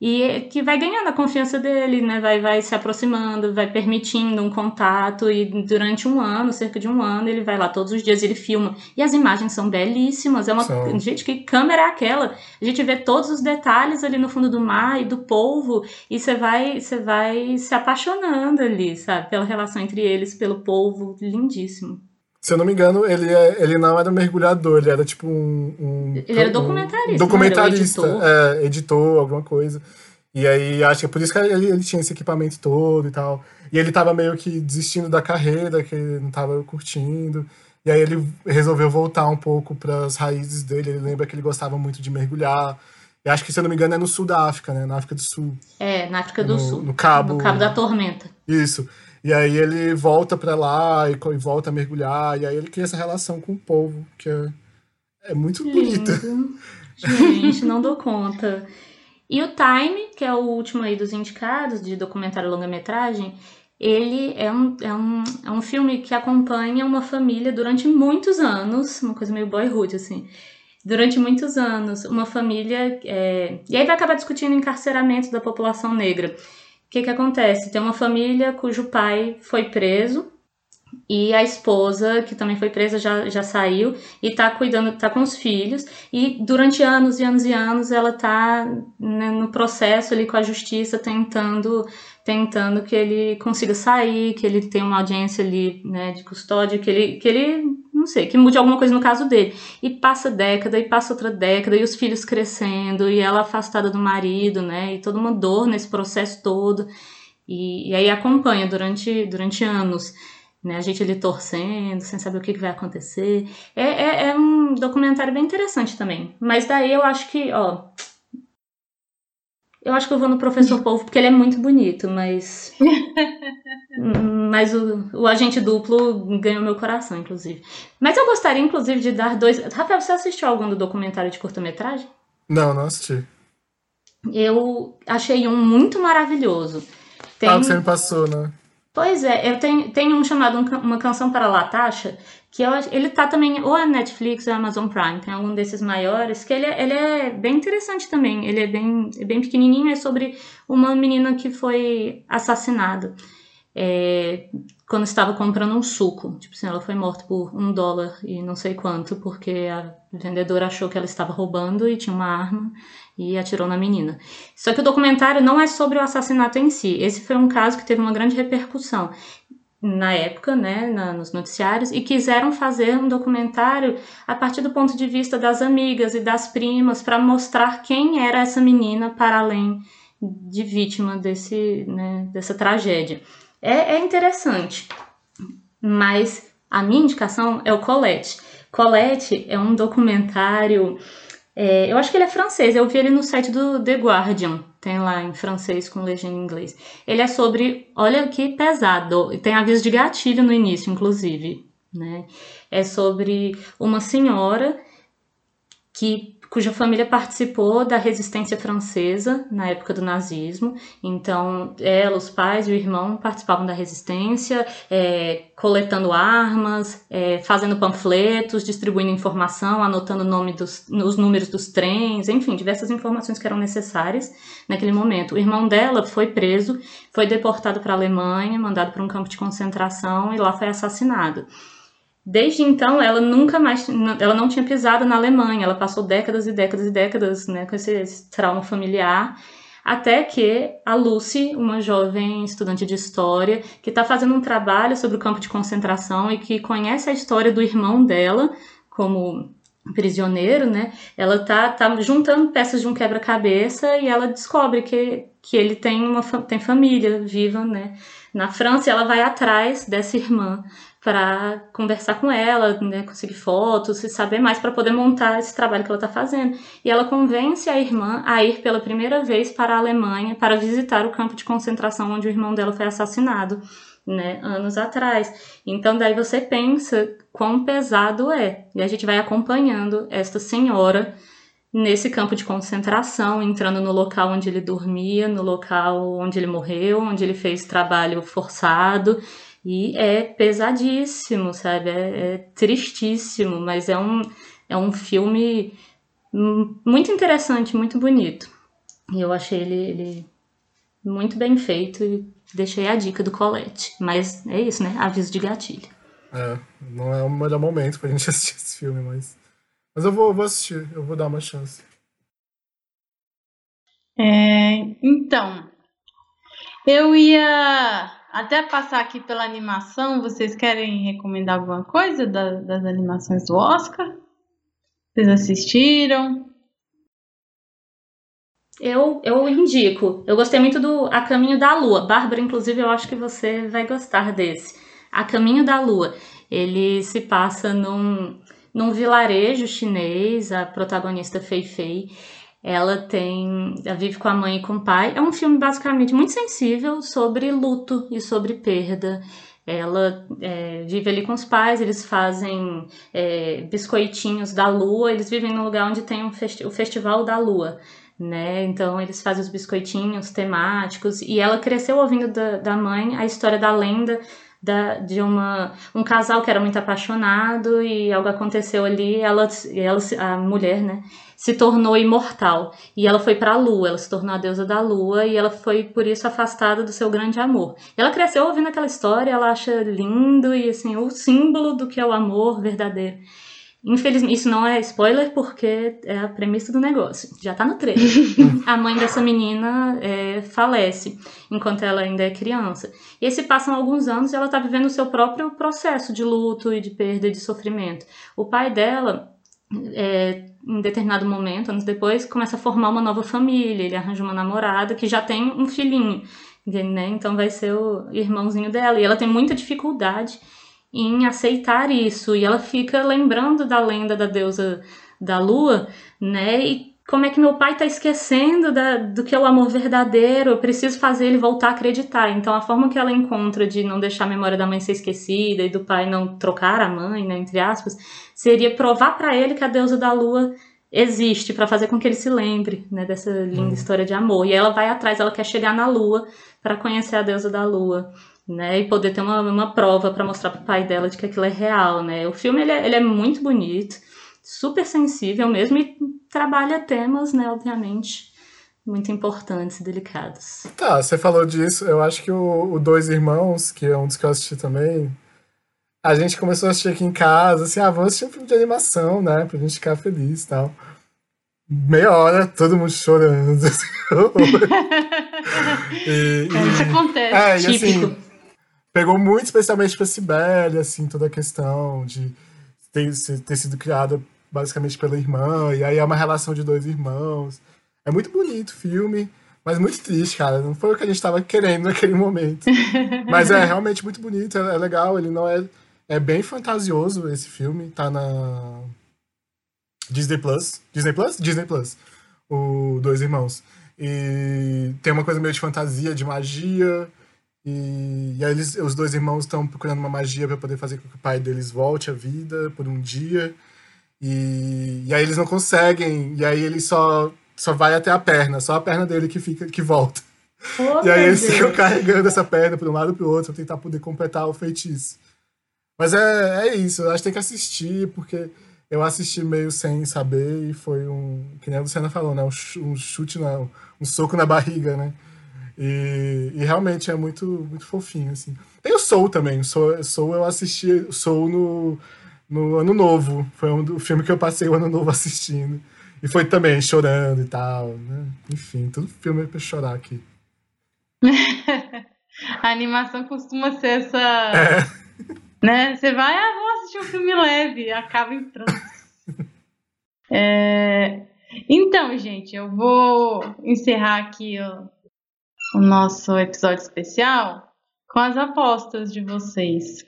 E que vai ganhando a confiança dele, né? Vai, vai se aproximando, vai permitindo um contato e durante um ano, cerca de um ano, ele vai lá todos os dias, ele filma e as imagens são belíssimas. É uma são. gente que câmera é aquela? A gente vê todos os detalhes ali no fundo do mar e do polvo e você vai, você vai se apaixonando ali, sabe? Pela relação entre eles, pelo polvo, lindíssimo.
Se eu não me engano, ele, é, ele não era mergulhador, ele era tipo um.
um ele era documentarista. Um
documentarista, editor. É, editor, alguma coisa. E aí acho que é por isso que ele, ele tinha esse equipamento todo e tal. E ele tava meio que desistindo da carreira, que ele não tava curtindo. E aí ele resolveu voltar um pouco para as raízes dele. Ele lembra que ele gostava muito de mergulhar. E acho que, se eu não me engano, é no sul da África, né? Na África do Sul.
É, na África do
no,
Sul.
No Cabo.
No Cabo da Tormenta.
Isso. E aí ele volta para lá e, e, volta a mergulhar. E aí ele cria essa relação com o povo, que é, é muito Lindo. bonita.
Gente, não dou conta. E o Time, que é o último aí dos indicados de documentário longa-metragem, ele é um, é, um, é um filme que acompanha uma família durante muitos anos, uma coisa meio boyhood, assim. Durante muitos anos, uma família. É... E aí vai acabar discutindo o encarceramento da população negra. O que, que acontece? Tem uma família cujo pai foi preso e a esposa, que também foi presa, já, já saiu e tá cuidando, tá com os filhos. E durante anos e anos e anos ela tá né, no processo ali com a justiça tentando tentando que ele consiga sair, que ele tenha uma audiência ali né, de custódia, que ele, que ele não sei, que mude alguma coisa no caso dele. E passa década, e passa outra década, e os filhos crescendo, e ela afastada do marido, né? E toda uma dor nesse processo todo. E, e aí acompanha durante, durante anos. Né, a gente ali torcendo, sem saber o que, que vai acontecer. É, é, é um documentário bem interessante também. Mas daí eu acho que, ó, eu acho que eu vou no Professor Polvo porque ele é muito bonito, mas. mas o, o agente duplo ganhou meu coração, inclusive. Mas eu gostaria, inclusive, de dar dois. Rafael, você assistiu algum do documentário de curta-metragem?
Não, não assisti.
Eu achei um muito maravilhoso.
Tem... Ah, que você me passou, né?
Pois é, eu tenho, tenho um chamado Uma Canção para Latasha, que eu, ele tá também, ou é Netflix ou é Amazon Prime, tem algum desses maiores, que ele, é, ele é bem interessante também, ele é bem, bem pequenininho, é sobre uma menina que foi assassinada. É, quando estava comprando um suco, tipo assim, ela foi morta por um dólar e não sei quanto, porque a vendedora achou que ela estava roubando e tinha uma arma e atirou na menina. Só que o documentário não é sobre o assassinato em si, esse foi um caso que teve uma grande repercussão na época, né, na, nos noticiários, e quiseram fazer um documentário a partir do ponto de vista das amigas e das primas para mostrar quem era essa menina para além de vítima desse, né, dessa tragédia. É, é interessante, mas a minha indicação é o Colette. Colette é um documentário é, eu acho que ele é francês, eu vi ele no site do The Guardian, tem lá em francês com legenda em inglês. Ele é sobre, olha que pesado, tem aviso de gatilho no início, inclusive, né? É sobre uma senhora que cuja família participou da resistência francesa na época do nazismo. Então, ela, os pais e o irmão participavam da resistência, é, coletando armas, é, fazendo panfletos, distribuindo informação, anotando nome dos, os números dos trens, enfim, diversas informações que eram necessárias naquele momento. O irmão dela foi preso, foi deportado para a Alemanha, mandado para um campo de concentração e lá foi assassinado. Desde então, ela nunca mais, ela não tinha pisado na Alemanha. Ela passou décadas e décadas e décadas, né, com esse, esse trauma familiar, até que a Lucy, uma jovem estudante de história, que está fazendo um trabalho sobre o campo de concentração e que conhece a história do irmão dela como prisioneiro, né? Ela tá, tá juntando peças de um quebra-cabeça e ela descobre que, que ele tem uma tem família viva, né? Na França, ela vai atrás dessa irmã para conversar com ela, né, conseguir fotos e saber mais para poder montar esse trabalho que ela está fazendo. E ela convence a irmã a ir pela primeira vez para a Alemanha para visitar o campo de concentração onde o irmão dela foi assassinado. né, anos atrás. Então daí você pensa quão pesado é. E a gente vai acompanhando esta senhora nesse campo de concentração, entrando no local onde ele dormia, no local onde ele morreu, onde ele fez trabalho forçado. E é pesadíssimo, sabe? É, é tristíssimo, mas é um, é um filme muito interessante, muito bonito. E eu achei ele, ele muito bem feito e deixei a dica do Colette. Mas é isso, né? Aviso de gatilho.
É, não é o melhor momento pra gente assistir esse filme, mas. Mas eu vou, vou assistir, eu vou dar uma chance.
É, então, eu ia até passar aqui pela animação. Vocês querem recomendar alguma coisa da, das animações do Oscar? Vocês assistiram?
Eu, eu indico. Eu gostei muito do A Caminho da Lua. Bárbara, inclusive, eu acho que você vai gostar desse. A Caminho da Lua. Ele se passa num, num vilarejo chinês. A protagonista Fei Fei. Ela tem. Ela vive com a mãe e com o pai. É um filme basicamente muito sensível sobre luto e sobre perda. Ela é, vive ali com os pais, eles fazem é, biscoitinhos da lua, eles vivem num lugar onde tem um festi o Festival da Lua né? Então eles fazem os biscoitinhos temáticos e ela cresceu ouvindo da, da mãe a história da lenda da, de uma, um casal que era muito apaixonado e algo aconteceu ali, ela, ela a mulher, né, se tornou imortal e ela foi para a lua, ela se tornou a deusa da lua e ela foi por isso afastada do seu grande amor. Ela cresceu ouvindo aquela história, ela acha lindo e assim o símbolo do que é o amor verdadeiro. Infelizmente, isso não é spoiler porque é a premissa do negócio. Já tá no trailer. a mãe dessa menina é, falece enquanto ela ainda é criança. E aí se passam alguns anos e ela tá vivendo o seu próprio processo de luto e de perda e de sofrimento. O pai dela, é, em determinado momento, anos depois, começa a formar uma nova família. Ele arranja uma namorada que já tem um filhinho. Né? Então vai ser o irmãozinho dela. E ela tem muita dificuldade em aceitar isso. E ela fica lembrando da lenda da deusa da lua, né? E como é que meu pai está esquecendo da, do que é o amor verdadeiro, eu preciso fazer ele voltar a acreditar. Então, a forma que ela encontra de não deixar a memória da mãe ser esquecida e do pai não trocar a mãe, né, entre aspas, seria provar para ele que a deusa da lua existe, para fazer com que ele se lembre né, dessa linda hum. história de amor. E ela vai atrás, ela quer chegar na lua para conhecer a deusa da lua né? E poder ter uma, uma prova para mostrar pro pai dela de que aquilo é real, né? O filme ele é, ele é muito bonito, super sensível mesmo e trabalha temas, né? Obviamente muito importantes e delicados.
Tá, você falou disso. Eu acho que o, o Dois Irmãos, que é um dos que eu assisti também, a gente começou a assistir aqui em casa, assim, ah, vamos assistir um filme de animação, né? Pra gente ficar feliz e tal. Meia hora, todo mundo chorando. Assim.
e, e, Isso acontece, é, típico. E, assim,
pegou muito especialmente pra Sibeli, assim, toda a questão de ter, ter sido criada basicamente pela irmã, e aí é uma relação de dois irmãos. É muito bonito o filme, mas muito triste, cara. Não foi o que a gente tava querendo naquele momento. mas é realmente muito bonito, é, é legal, ele não é. É bem fantasioso esse filme, tá na Disney Plus. Disney Plus? Disney Plus. O Dois Irmãos. E tem uma coisa meio de fantasia, de magia. E, e aí eles, os dois irmãos estão procurando uma magia para poder fazer com que o pai deles volte à vida por um dia. E, e aí eles não conseguem. E aí ele só, só vai até a perna, só a perna dele que fica que volta. Oh, e aí eles Deus. ficam carregando essa perna para um lado para o outro para tentar poder completar o feitiço. Mas é, é isso, eu acho que tem que assistir, porque eu assisti meio sem saber e foi um. Que nem a Luciana falou, né? Um chute, não, um soco na barriga, né? E, e, realmente é muito, muito fofinho, assim. Tem o Soul também. Soul, Soul eu assisti Soul no, no Ano Novo. Foi um do filme que eu passei o Ano Novo assistindo. E foi também chorando e tal, né? Enfim, todo filme é pra chorar aqui.
A animação costuma ser essa. É. Né? Você vai, ah, vou assistir um filme leve, acaba entrando. é... Então, gente, eu vou encerrar aqui ó, o nosso episódio especial com as apostas de vocês.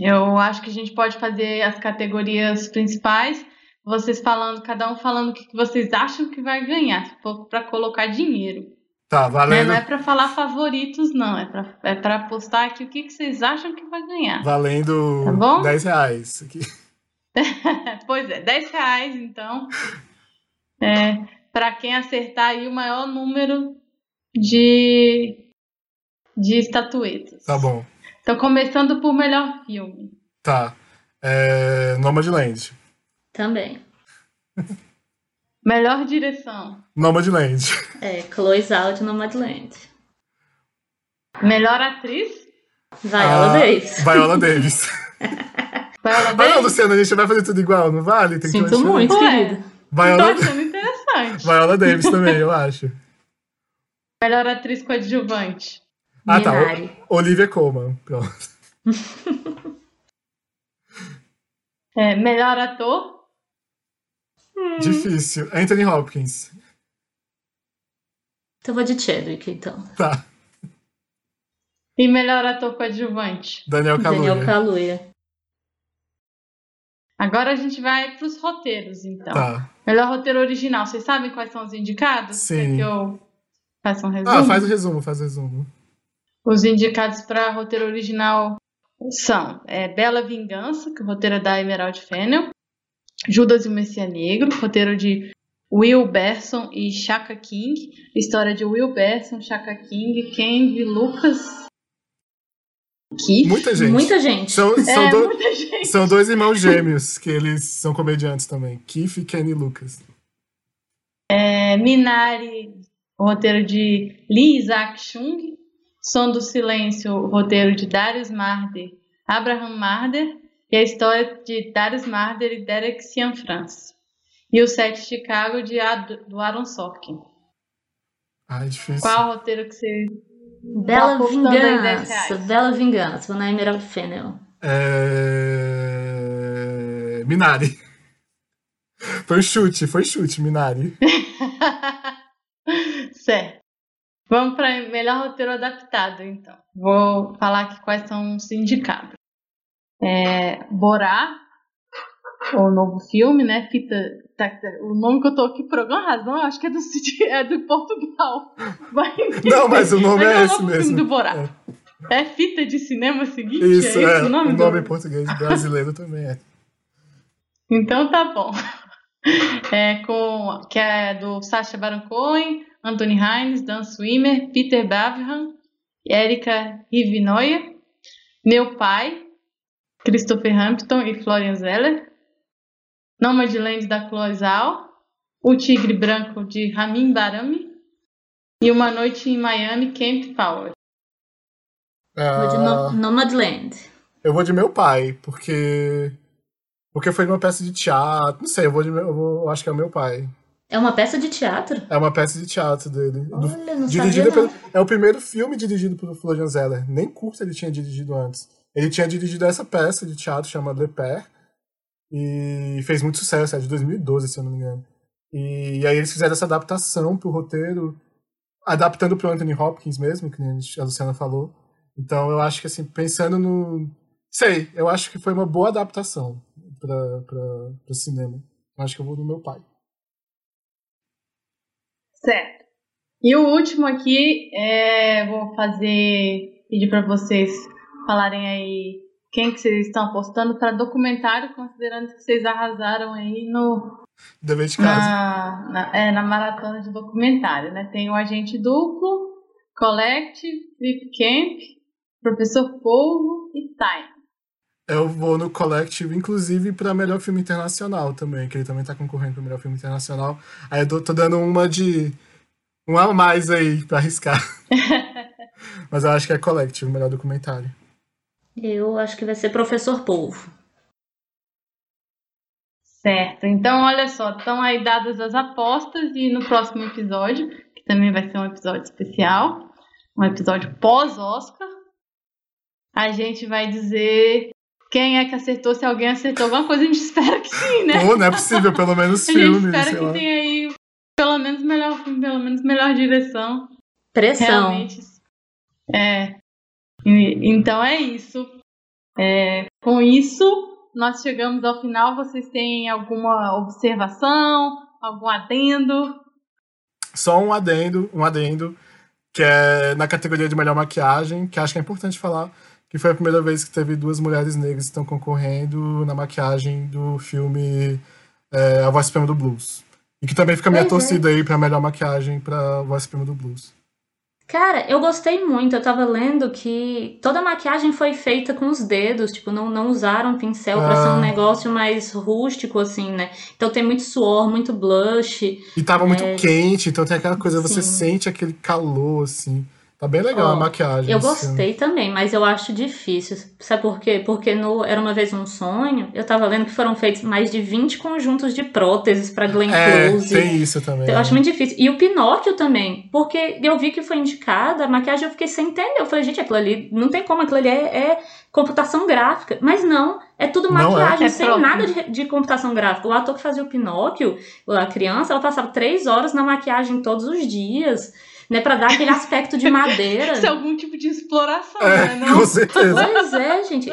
Eu acho que a gente pode fazer as categorias principais, vocês falando, cada um falando o que vocês acham que vai ganhar, se for para colocar dinheiro.
Tá, valendo.
Não é pra falar favoritos, não. É pra, é pra apostar aqui o que, que vocês acham que vai ganhar.
Valendo
Tá bom?
10 reais. Aqui.
pois é, 10 reais, então. É, para quem acertar aí o maior número de, de estatuetas.
Tá bom.
Então, começando por melhor filme.
Tá. É... Nomadland.
Também.
Melhor direção.
Nomadland.
É, Chloe Out no Madland.
Melhor atriz.
Viola
Ah,
Davis.
Viola Davis.
Viola
Ah, não,
Davis.
Luciana, a gente vai fazer tudo igual, não vale? Tem que
Sinto
uma
muito, querida.
Tô
Viola,
achando interessante.
Viola Davis também, eu acho.
Melhor atriz coadjuvante.
Ah, tá.
Minari.
O- Olivia Colman. Pronto.
É, melhor ator.
Difícil. Anthony Hopkins.
Então eu vou de Chadwick, então.
Tá.
E melhor ator coadjuvante.
Daniel Kaluuya.
Daniel Kaluuya.
Agora a gente vai pros roteiros, então.
Tá.
Melhor roteiro original. Vocês sabem quais são os indicados?
Sim.
Que eu faça um resumo?
Ah, faz o resumo, faz o resumo.
Os indicados para roteiro original são é, Bela Vingança, que o roteiro é da Emerald Fennel, Judas e o Messias Negro, roteiro de Will Berson e Shaka King, história de Will Berson, Shaka King, Kenji, Lucas, Keith.
Muita gente.
Muita gente.
São, são,
É,
do-
muita gente.
são dois irmãos gêmeos, que eles são comediantes também. Keith e Kenny Lucas.
É, Minari, o roteiro de Lee Isaac Chung, Som do Silêncio, o roteiro de Darius Marder, Abraham Marder, e a história de Darius Marder e Derek Cianfrance. E o Sete Chicago de Ad- do Aaron Sorkin.
Ai, difícil.
Qual roteiro que você.
Bela
10
Vingança. Bela Vingança. Na Emerald Fennel.
É... Minari. Foi chute, foi chute, Minari.
certo. Vamos para melhor roteiro adaptado, então. Vou falar aqui quais são os indicados. É, Borá, o novo filme, né? Fita. tá- o nome que eu tô aqui por alguma razão, eu acho que é do, é do Portugal. Vai
Não, mas o nome
Mas
é
o
esse mesmo.
do Borá. É fita de cinema seguinte?
Isso,
é
é.
esse o nome
o
do-
nome em português brasileiro também é.
Então tá bom. É com que é do Sacha Baron Cohen, Anthony Hines, Dan Swimmer, Peter Bavham, Erika Rivinoia, Meu Pai, Christopher Hampton e Florian Zeller, Nomadland da Chloe Zhao, O Tigre Branco de Ramin Barami e Uma Noite em Miami, Kent Power.
Vou de no Nomadland.
Eu vou de meu pai, porque. Porque foi uma peça de teatro. Não sei, eu vou de. Eu, vou- eu acho que é o meu pai.
É uma peça de teatro?
É uma peça de teatro dele.
Olha, não
dirigido
sabia não.
pelo, é o primeiro filme dirigido pelo Florian Zeller. Nem curto ele tinha dirigido antes. Ele tinha dirigido essa peça de teatro chamada Le Père. E fez muito sucesso, é de 2012, se eu não me engano. E, aí eles fizeram essa adaptação pro roteiro, adaptando pro Anthony Hopkins mesmo, que a Luciana falou. Então eu acho que assim, pensando no. Sei, eu acho que foi uma boa adaptação pra, pra, pro cinema. Acho que eu vou no meu pai.
Certo. E o último aqui, é, vou fazer, pedir para vocês falarem aí quem que vocês estão apostando para documentário, considerando que vocês arrasaram aí no,
Dever de casa.
na, na, é, na maratona de documentário, né? Tem o Agente Duplo, Collective, Flip Camp, Professor Polvo e Time.
Eu vou no Collective, inclusive, pra melhor filme internacional também, que ele também tá concorrendo pro melhor filme internacional. Aí eu tô dando uma de. Um a mais aí pra arriscar. Mas eu acho que é Collective, o melhor documentário.
Eu acho que vai ser Professor Polvo.
Certo, então olha só, estão aí dadas as apostas e no próximo episódio, que também vai ser um episódio especial, um episódio pós-Oscar, a gente vai dizer quem é que acertou, se alguém acertou alguma coisa, a gente espera que sim, né?
Pô, não é possível, pelo menos
A gente
filme,
espera
sei
que tenha aí pelo menos melhor filme, pelo menos melhor direção.
Pressão.
Realmente. É. E- então é isso. É, com isso, nós chegamos ao final. Vocês têm alguma observação, algum adendo?
Só um adendo, um adendo. que é na categoria de melhor maquiagem, que acho que é importante falar, que foi a primeira vez que teve duas mulheres negras que estão concorrendo na maquiagem do filme é, A Voz Suprema do Blues. E que também fica a minha
é.
torcida aí pra melhor maquiagem pra Voz Suprema do Blues.
Cara, eu gostei muito. Eu tava lendo que toda a maquiagem foi feita com os dedos, tipo, não, não usaram pincel pra ser
Ah.
um negócio mais rústico, assim, né? Então tem muito suor, muito blush.
E tava muito quente, então tem aquela coisa, você
É. Sim.
sente aquele calor, assim. Tá bem legal
Ó,
a maquiagem.
Eu
filme.
gostei também, mas eu acho difícil. Sabe por quê? Porque no Era Uma Vez Um Sonho, eu tava lendo que foram feitos mais de 20 conjuntos de próteses pra Glenn
É,
Close.
tem isso também.
Então, eu acho muito difícil. E o Pinóquio também, porque eu vi que foi indicada, a maquiagem eu fiquei sem entender. Eu falei, gente, aquilo ali, não tem como, aquilo ali é, é computação gráfica. Mas não, é tudo
é.
maquiagem,
É
sem
próprio.
nada de, de computação gráfica. O ator que fazia o Pinóquio, a criança, ela passava três horas na maquiagem todos os dias, né, pra dar aquele aspecto de madeira.
Isso é algum tipo de exploração,
É,
né? Não?
com certeza.
Pois é, gente.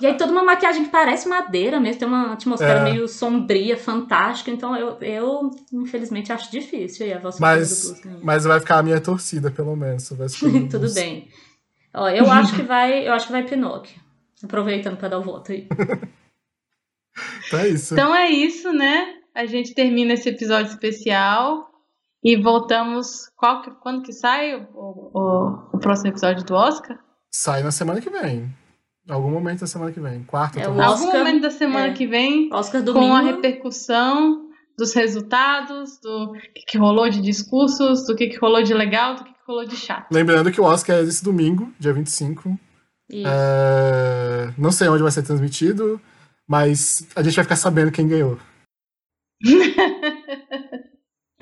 E aí toda uma maquiagem que parece madeira mesmo, tem uma atmosfera
É.
meio sombria, fantástica. Então eu, eu infelizmente, acho difícil aí a voz
Mas-
do Blues ganhar.
Mas vai ficar a minha torcida, pelo menos. Vai ser pelo
Tudo bem. Ó, eu acho que vai, eu acho que vai Pinóquio. Aproveitando para dar o voto aí.
Então é isso.
Então é isso, né? A gente termina esse episódio especial e voltamos. Qual que- quando que sai o, o- o próximo episódio do Oscar?
Sai na semana que vem. Em algum momento da semana que vem. Quarta,
É,
talvez.
o
Algum
Oscar,
momento da semana
é.
que vem,
Oscar
com
domingo.
a repercussão dos resultados, do que, que rolou de discursos, do que, que rolou de legal, do que, que rolou de chato.
Lembrando que o Oscar é esse domingo, dia 25.
Isso.
É, Não sei onde vai ser transmitido, mas a gente vai ficar sabendo quem ganhou.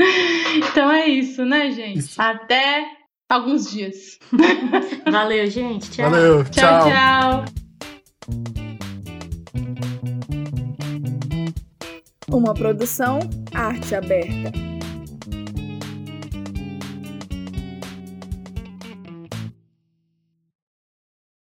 Então é isso, né, gente?
Isso.
Até alguns dias.
Valeu, gente. Tchau.
Valeu,
tchau. tchau.
Uma produção Arte Aberta.